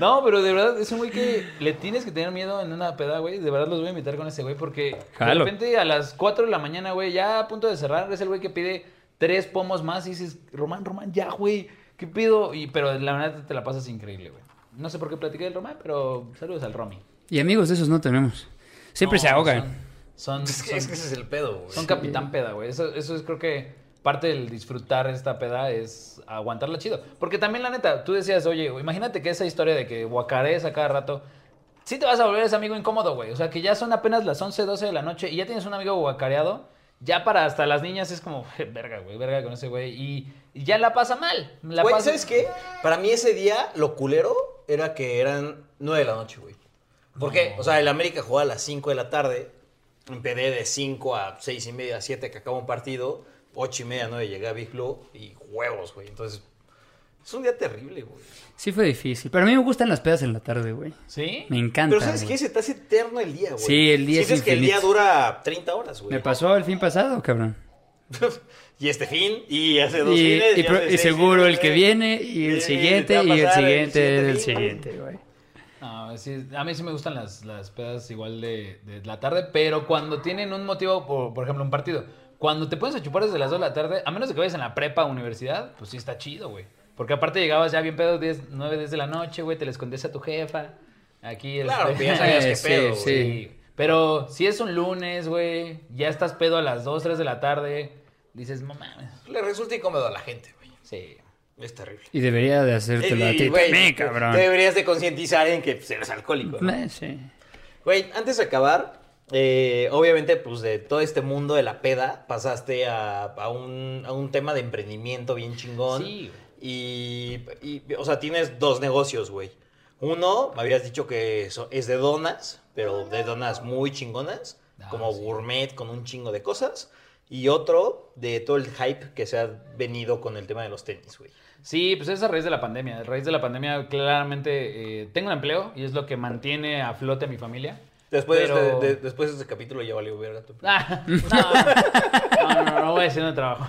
No, pero de verdad es un güey que le tienes que tener miedo en una peda, güey. De verdad los voy a invitar con ese güey porque Jalo. de repente a las 4 de la mañana, güey, ya a punto de cerrar, es el güey que pide tres pomos más y dices, Román, Román, ya, güey, ¿qué pido? Y, pero la verdad te la pasas increíble, güey. No sé por qué platiqué del Román, pero saludos al Romy. Y amigos de esos no tenemos. Siempre No, se ahogan. Son, son, Es que, es que ese es el pedo, güey. son capitán peda, güey. Eso, eso es creo que parte del disfrutar esta peda es aguantarla chido. Porque también, la neta, tú decías, oye, güey, imagínate que esa historia de que guacarees a cada rato, sí te vas a volver ese amigo incómodo, güey. O sea, que ya son apenas las 11, 12 de la noche y ya tienes un amigo guacareado. Ya para hasta las niñas es como, verga, güey, verga con ese güey. Y, y ya la pasa mal. La Güey, pasa- ¿sabes qué? Para mí ese día, lo culero era que eran 9 de la noche, güey. ¿Por qué? O sea, el América jugaba a las 5 de la tarde. Empecé de 5 a 6 y media, 7 que acaba un partido. 8 y media, 9 llegué a Big Blue y huevos, güey. Entonces, Es un día terrible, güey. Sí fue difícil. Pero a mí me gustan las pedas en la tarde, güey. ¿Sí? Me encanta. Pero ¿sabes güey. qué? Se te hace eterno el día, güey. Sí, el día es que el día dura 30 horas, güey. Me pasó el fin pasado, cabrón. y este fin, y hace dos Y, fines. y pro- hace y seis seguro el que viene, y el Y siguiente, y el siguiente, el siguiente güey. No, sí, a mí sí me gustan las, las pedas igual de, de la tarde, pero cuando tienen un motivo, por, por ejemplo, un partido, cuando te pones a chupar desde las 2 de la tarde, a menos de que vayas en la prepa o universidad, pues sí está chido, güey. Porque aparte llegabas ya bien pedo 10, 9, 10 de la noche, güey, te le escondías a tu jefa. Aquí Claro, este- pues ya sabías qué Sí, pedo, sí. Pero si es un lunes, güey, ya estás pedo a las 2, 3 de la tarde, dices, no mames. Le resulta incómodo a la gente, güey. Sí. Es terrible. Y debería de hacértelo a Y, ti cabrón. Te deberías de concientizar en que pues, eres alcohólico. ¿no? Eh, Sí. Güey, antes de acabar, eh, obviamente, pues de todo este mundo de la peda, pasaste a, a un, a un tema de emprendimiento bien chingón. Sí, Y, y, o sea, tienes dos negocios, güey. Uno, me habías dicho que es de donas, pero de donas muy chingonas, Ah, como sí. gourmet con un chingo de cosas. Y otro, de todo el hype que se ha venido con el tema de los tenis, güey. Sí, pues es a raíz de la pandemia. A raíz de la pandemia, claramente, eh, tengo un empleo y es lo que mantiene a flote a mi familia. Después, Pero- de, este, de- después de este capítulo ya valió verga tu Ah, no, no, no, no voy a decir un trabajo.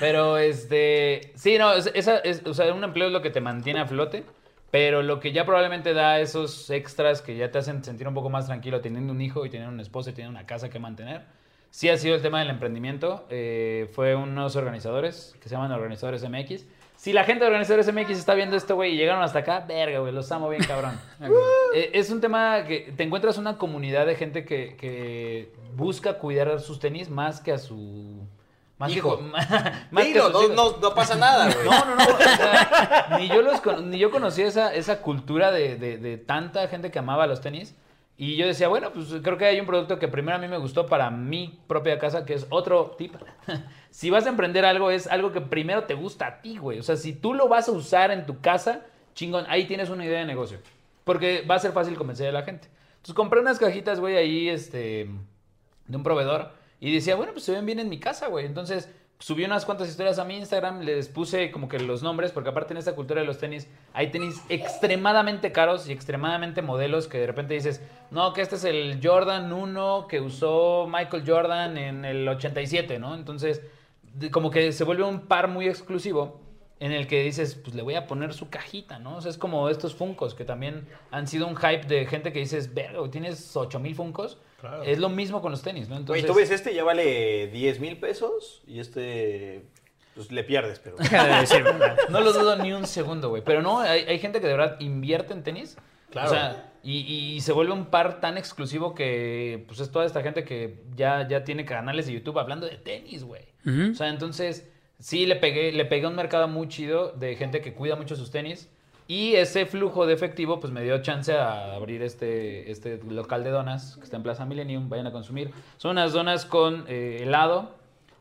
Pero, este, sí, no, es- esa es, o sea, un empleo es lo que te mantiene a flote, pero lo que ya probablemente da esos extras que ya te hacen sentir un poco más tranquilo teniendo un hijo y teniendo una esposa y teniendo una casa que mantener, sí ha sido el tema del emprendimiento. Eh, fue unos organizadores que se llaman Organizadores MX. Si la gente de Organizadores MX está viendo esto, güey, y llegaron hasta acá, verga, güey, los amo bien, cabrón. Eh, es un tema que te encuentras una comunidad de gente que, que busca cuidar a sus tenis más que a su... Más Hijo. Que, más no, no, no pasa nada, güey. No, no, no. o sea, ni, yo los, ni yo conocí esa, esa cultura de, de- de tanta gente que amaba los tenis. Y yo decía, bueno, pues creo que hay un producto que primero a mí me gustó para mi propia casa, que es otro tip. si vas a emprender algo, es algo que primero te gusta a ti, güey. O sea, si tú lo vas a usar en tu casa, chingón, ahí tienes una idea de negocio. Porque va a ser fácil convencer a la gente. Entonces compré unas cajitas, güey, ahí, este, de un proveedor. Y decía, bueno, pues se ven bien en mi casa, güey. Entonces subí unas cuantas historias a mi Instagram, les puse como que los nombres, porque aparte en esta cultura de los tenis, hay tenis extremadamente caros y extremadamente modelos que de repente dices, no, que este es el Jordan 1 que usó Michael Jordan en el 87, ¿no? Entonces, como que se vuelve un par muy exclusivo en el que dices, pues le voy a poner su cajita, ¿no? Es como estos Funcos que también han sido un hype de gente que dices, verga, tienes 8000 Funcos. Claro. Es lo mismo con los tenis, ¿no? Güey, Entonces, tú ves este ya vale 10 mil pesos y este, pues le pierdes, pero... No lo dudo ni un segundo, güey. Pero no, hay, hay gente que de verdad invierte en tenis. Claro. O sea, y, y se vuelve un par tan exclusivo que pues es toda esta gente que ya, ya tiene canales de YouTube hablando de tenis, güey. O sea, entonces sí le pegué, le pegué a un mercado muy chido de gente que cuida mucho sus tenis. Y ese flujo de efectivo, pues me dio chance a abrir este, este local de donas que está en Plaza Millennium. Vayan a consumir. Son unas donas con eh, helado.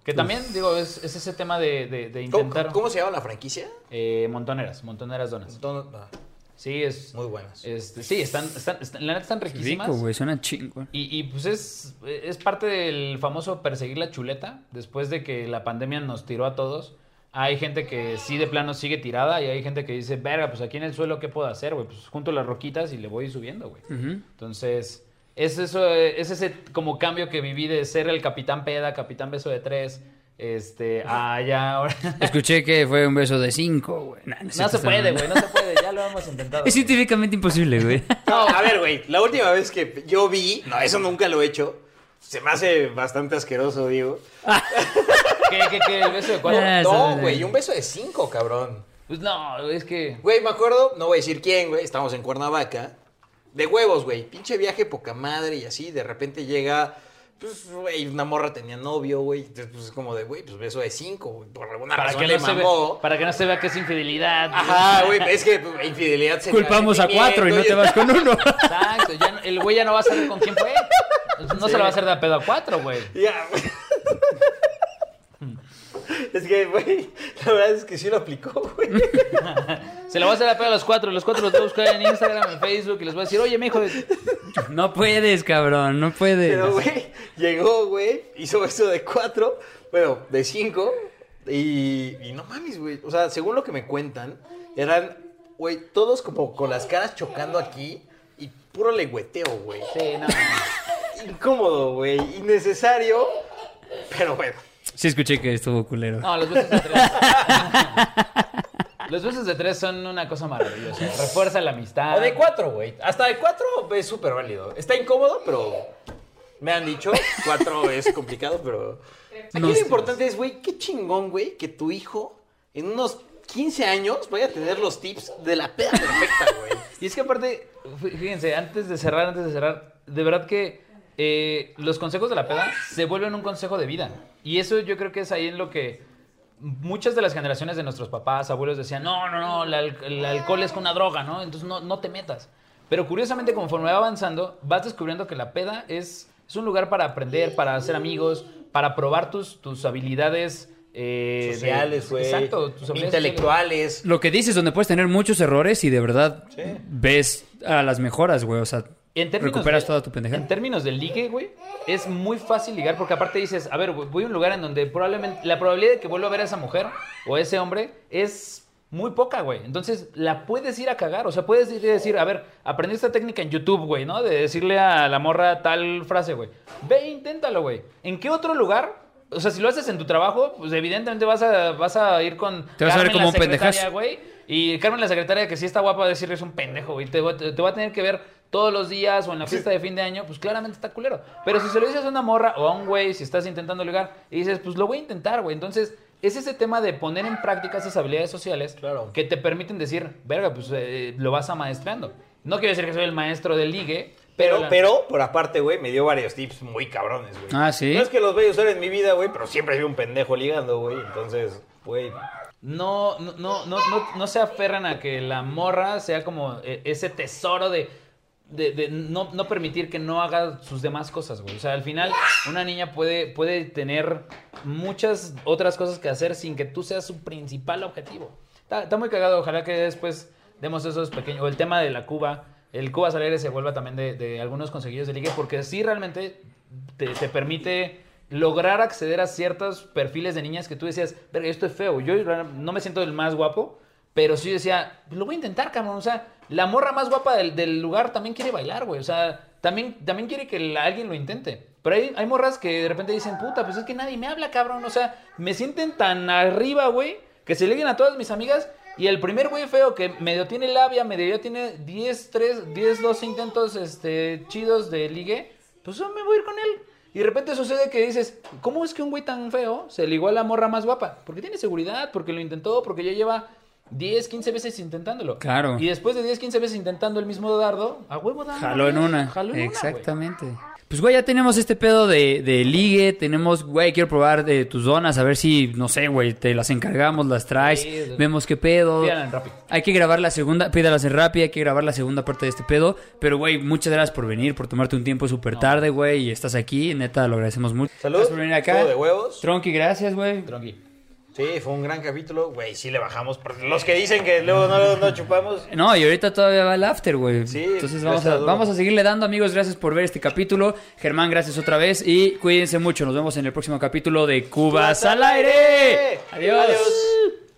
Que también, digo, es, es ese tema de, de- de ¿Cómo, intentar. cómo se llama la franquicia? Eh, montoneras, montoneras donas. Don- ah, Sí, es. muy buenas. Este, sí, están, están, están- la neta están riquísimas. Rico, güey, suena chingo. Y, y, pues es, es parte del famoso perseguir la chuleta. Después de que la pandemia nos tiró a todos, hay gente que sí de plano sigue tirada y hay gente que dice, verga, pues aquí en el suelo, ¿qué puedo hacer, güey? Pues junto las roquitas y le voy subiendo, güey. Entonces, es eso, eh, es ese como cambio que viví de ser el capitán peda, capitán beso de tres, este, a ya ahora... Escuché que fue un beso de cinco, güey. Nah, No se puede, güey, no se puede, ya lo hemos intentado. Es científicamente imposible, güey. No, a ver, güey, la última vez que yo vi, no, eso nunca lo he hecho, se me hace bastante asqueroso, digo. ¿Qué, qué, qué? ¿El beso de cuatro? Ah, No, güey, un beso de cinco, cabrón. Pues no, es que... Güey, me acuerdo, no voy a decir quién, güey, estamos en Cuernavaca, de huevos, güey, pinche viaje poca madre y así, de repente llega, pues, güey, una morra tenía novio, güey, entonces, pues, es como de, güey, pues beso de cinco, güey, por alguna Para razón que, le no se mamó. ve- para que no se vea que es infidelidad. Ajá, güey, es que pues, infidelidad se Culpamos a cuatro y no te vas con uno. Exacto, ya el güey ya no va a saber con quién fue. No se le va a hacer de a pedo a cuatro, güey. Ya, güey. Es que, güey, la verdad es que sí lo aplicó, güey. Se lo va a hacer de a pedo a los cuatro. Los cuatro los voy a buscar en Instagram, en Facebook y les voy a decir, oye, mi hijo, No puedes, cabrón, no puedes. Pero, güey, llegó, güey, hizo eso de cuatro, bueno, de cinco, Y, y no mames, güey. O sea, según lo que me cuentan, eran, güey, todos como con las caras chocando aquí y puro lengüeteo, güey. Sí, no. Incómodo, güey. Innecesario. Pero bueno. Sí escuché que estuvo culero. No, los besos de tres. los besos de tres son una cosa maravillosa. Refuerza la amistad. O de cuatro, güey. Hasta de cuatro es súper válido. Está incómodo, pero me han dicho, cuatro es complicado, pero... Aquí No lo importante es, güey, qué chingón, güey, que tu hijo en unos 15 años vaya a tener los tips de la peda perfecta, güey. Y es que aparte, fí- fíjense, antes de cerrar, antes de cerrar, de verdad que eh, los consejos de la peda se vuelven un consejo de vida. Y eso yo creo que es ahí en lo que muchas de las generaciones de nuestros papás, abuelos decían, no, no, no, el, al- el alcohol es una droga, ¿no? Entonces no, no te metas. Pero curiosamente, conforme va avanzando, vas descubriendo que la peda es, es un lugar para aprender, para hacer amigos, para probar tus, tus habilidades eh, Sociales, güey. Exacto, tus habilidades Intelectuales. Lo que dices, donde puedes tener muchos errores y de verdad Sí. ves a las mejoras, güey. O sea, En términos recuperas de- toda tu pendejada. En términos de ligue, güey, es muy fácil ligar porque aparte dices, a ver, güey, voy a un lugar en donde probablemente la probabilidad de que vuelva a ver a esa mujer o a ese hombre es muy poca, güey. Entonces la puedes ir a cagar, o sea, puedes ir y decir, a ver, aprendí esta técnica en YouTube, güey, ¿no? De decirle a la morra tal frase, güey. Ve, e inténtalo, güey. ¿En qué otro lugar? O sea, si lo haces en tu trabajo, pues evidentemente vas a, vas a ir con Te vas a ver Carmen, como un pendejazo. güey. Y Carmen, la secretaria, que sí está guapa, va a decirle es un pendejo, güey. Te, te- te va a tener que ver todos los días o en la fiesta de fin de año, pues claramente está culero. Pero si se lo dices a una morra o a un güey, si estás intentando ligar, y dices, pues lo voy a intentar, güey. Entonces, es ese tema de poner en práctica esas habilidades sociales Claro. que te permiten decir, verga, pues eh, lo vas amaestrando. No quiero decir que soy el maestro del ligue, pero. Pero, la- pero, por aparte, güey, me dio varios tips muy cabrones, güey. Ah, ¿sí? No es que los vaya a usar en mi vida, güey, pero siempre he sido un pendejo ligando, güey. Entonces, güey. no, no, no, no, no, no se aferran a que la morra sea como eh, ese tesoro de, de, no, no permitir que no haga sus demás cosas, güey. O sea, al final una niña puede, puede tener muchas otras cosas que hacer sin que tú seas su principal objetivo. Está, muy cagado, ojalá que después demos esos pequeños... O el tema de la Cuba, el Cuba Alegre se vuelva también de, de algunos conseguidos de ligue, porque sí realmente te, te permite lograr acceder a ciertos perfiles de niñas que tú decías, verga, yo estoy feo, yo no me siento el más guapo, pero sí decía, lo voy a intentar, cabrón, o sea, la morra más guapa del, lugar también quiere bailar, güey, o sea, también, también quiere que alguien lo intente. Pero hay, hay morras que de repente dicen, puta, pues es que nadie me habla, cabrón, o sea, me sienten tan arriba, güey, que se liguen a todas mis amigas y el primer güey feo que medio tiene labia, medio tiene 10, 3, 10, 12 intentos este, chidos de ligue, pues yo me voy a ir con él. Y de repente sucede que dices, ¿cómo es que un güey tan feo se ligó a la morra más guapa? Porque tiene seguridad, porque lo intentó, porque ya lleva 10, 15 veces intentándolo. Claro. Y después de 10, 15 veces intentando el mismo dardo, a huevo da Jaló en una. Jaló en una, güey. Exactamente. Pues, güey, ya tenemos este pedo de, de ligue. Tenemos, güey, quiero probar de tus donas. A ver si, no sé, güey, te las encargamos, las traes. Sí, sí. Vemos qué pedo. Pídala en Rappi. Hay que grabar la segunda, pídalas en Rappi, hay que grabar la segunda parte de este pedo. Pero, güey, muchas gracias por venir, por tomarte un tiempo súper tarde, güey, y estás aquí. Neta, lo agradecemos mucho. Salud. Gracias por venir acá. Todo de huevos. Tronqui, gracias, güey. Tronqui. Sí, fue un gran capítulo. Güey, sí le bajamos. Los que dicen que luego no, no chupamos. No, y ahorita todavía va el after, güey. Sí, Entonces vamos a, duro. vamos a seguirle dando, amigos. Gracias por ver este capítulo. Germán, gracias otra vez. Y cuídense mucho. Nos vemos en el próximo capítulo de Cubas al aire. Adiós. Adiós.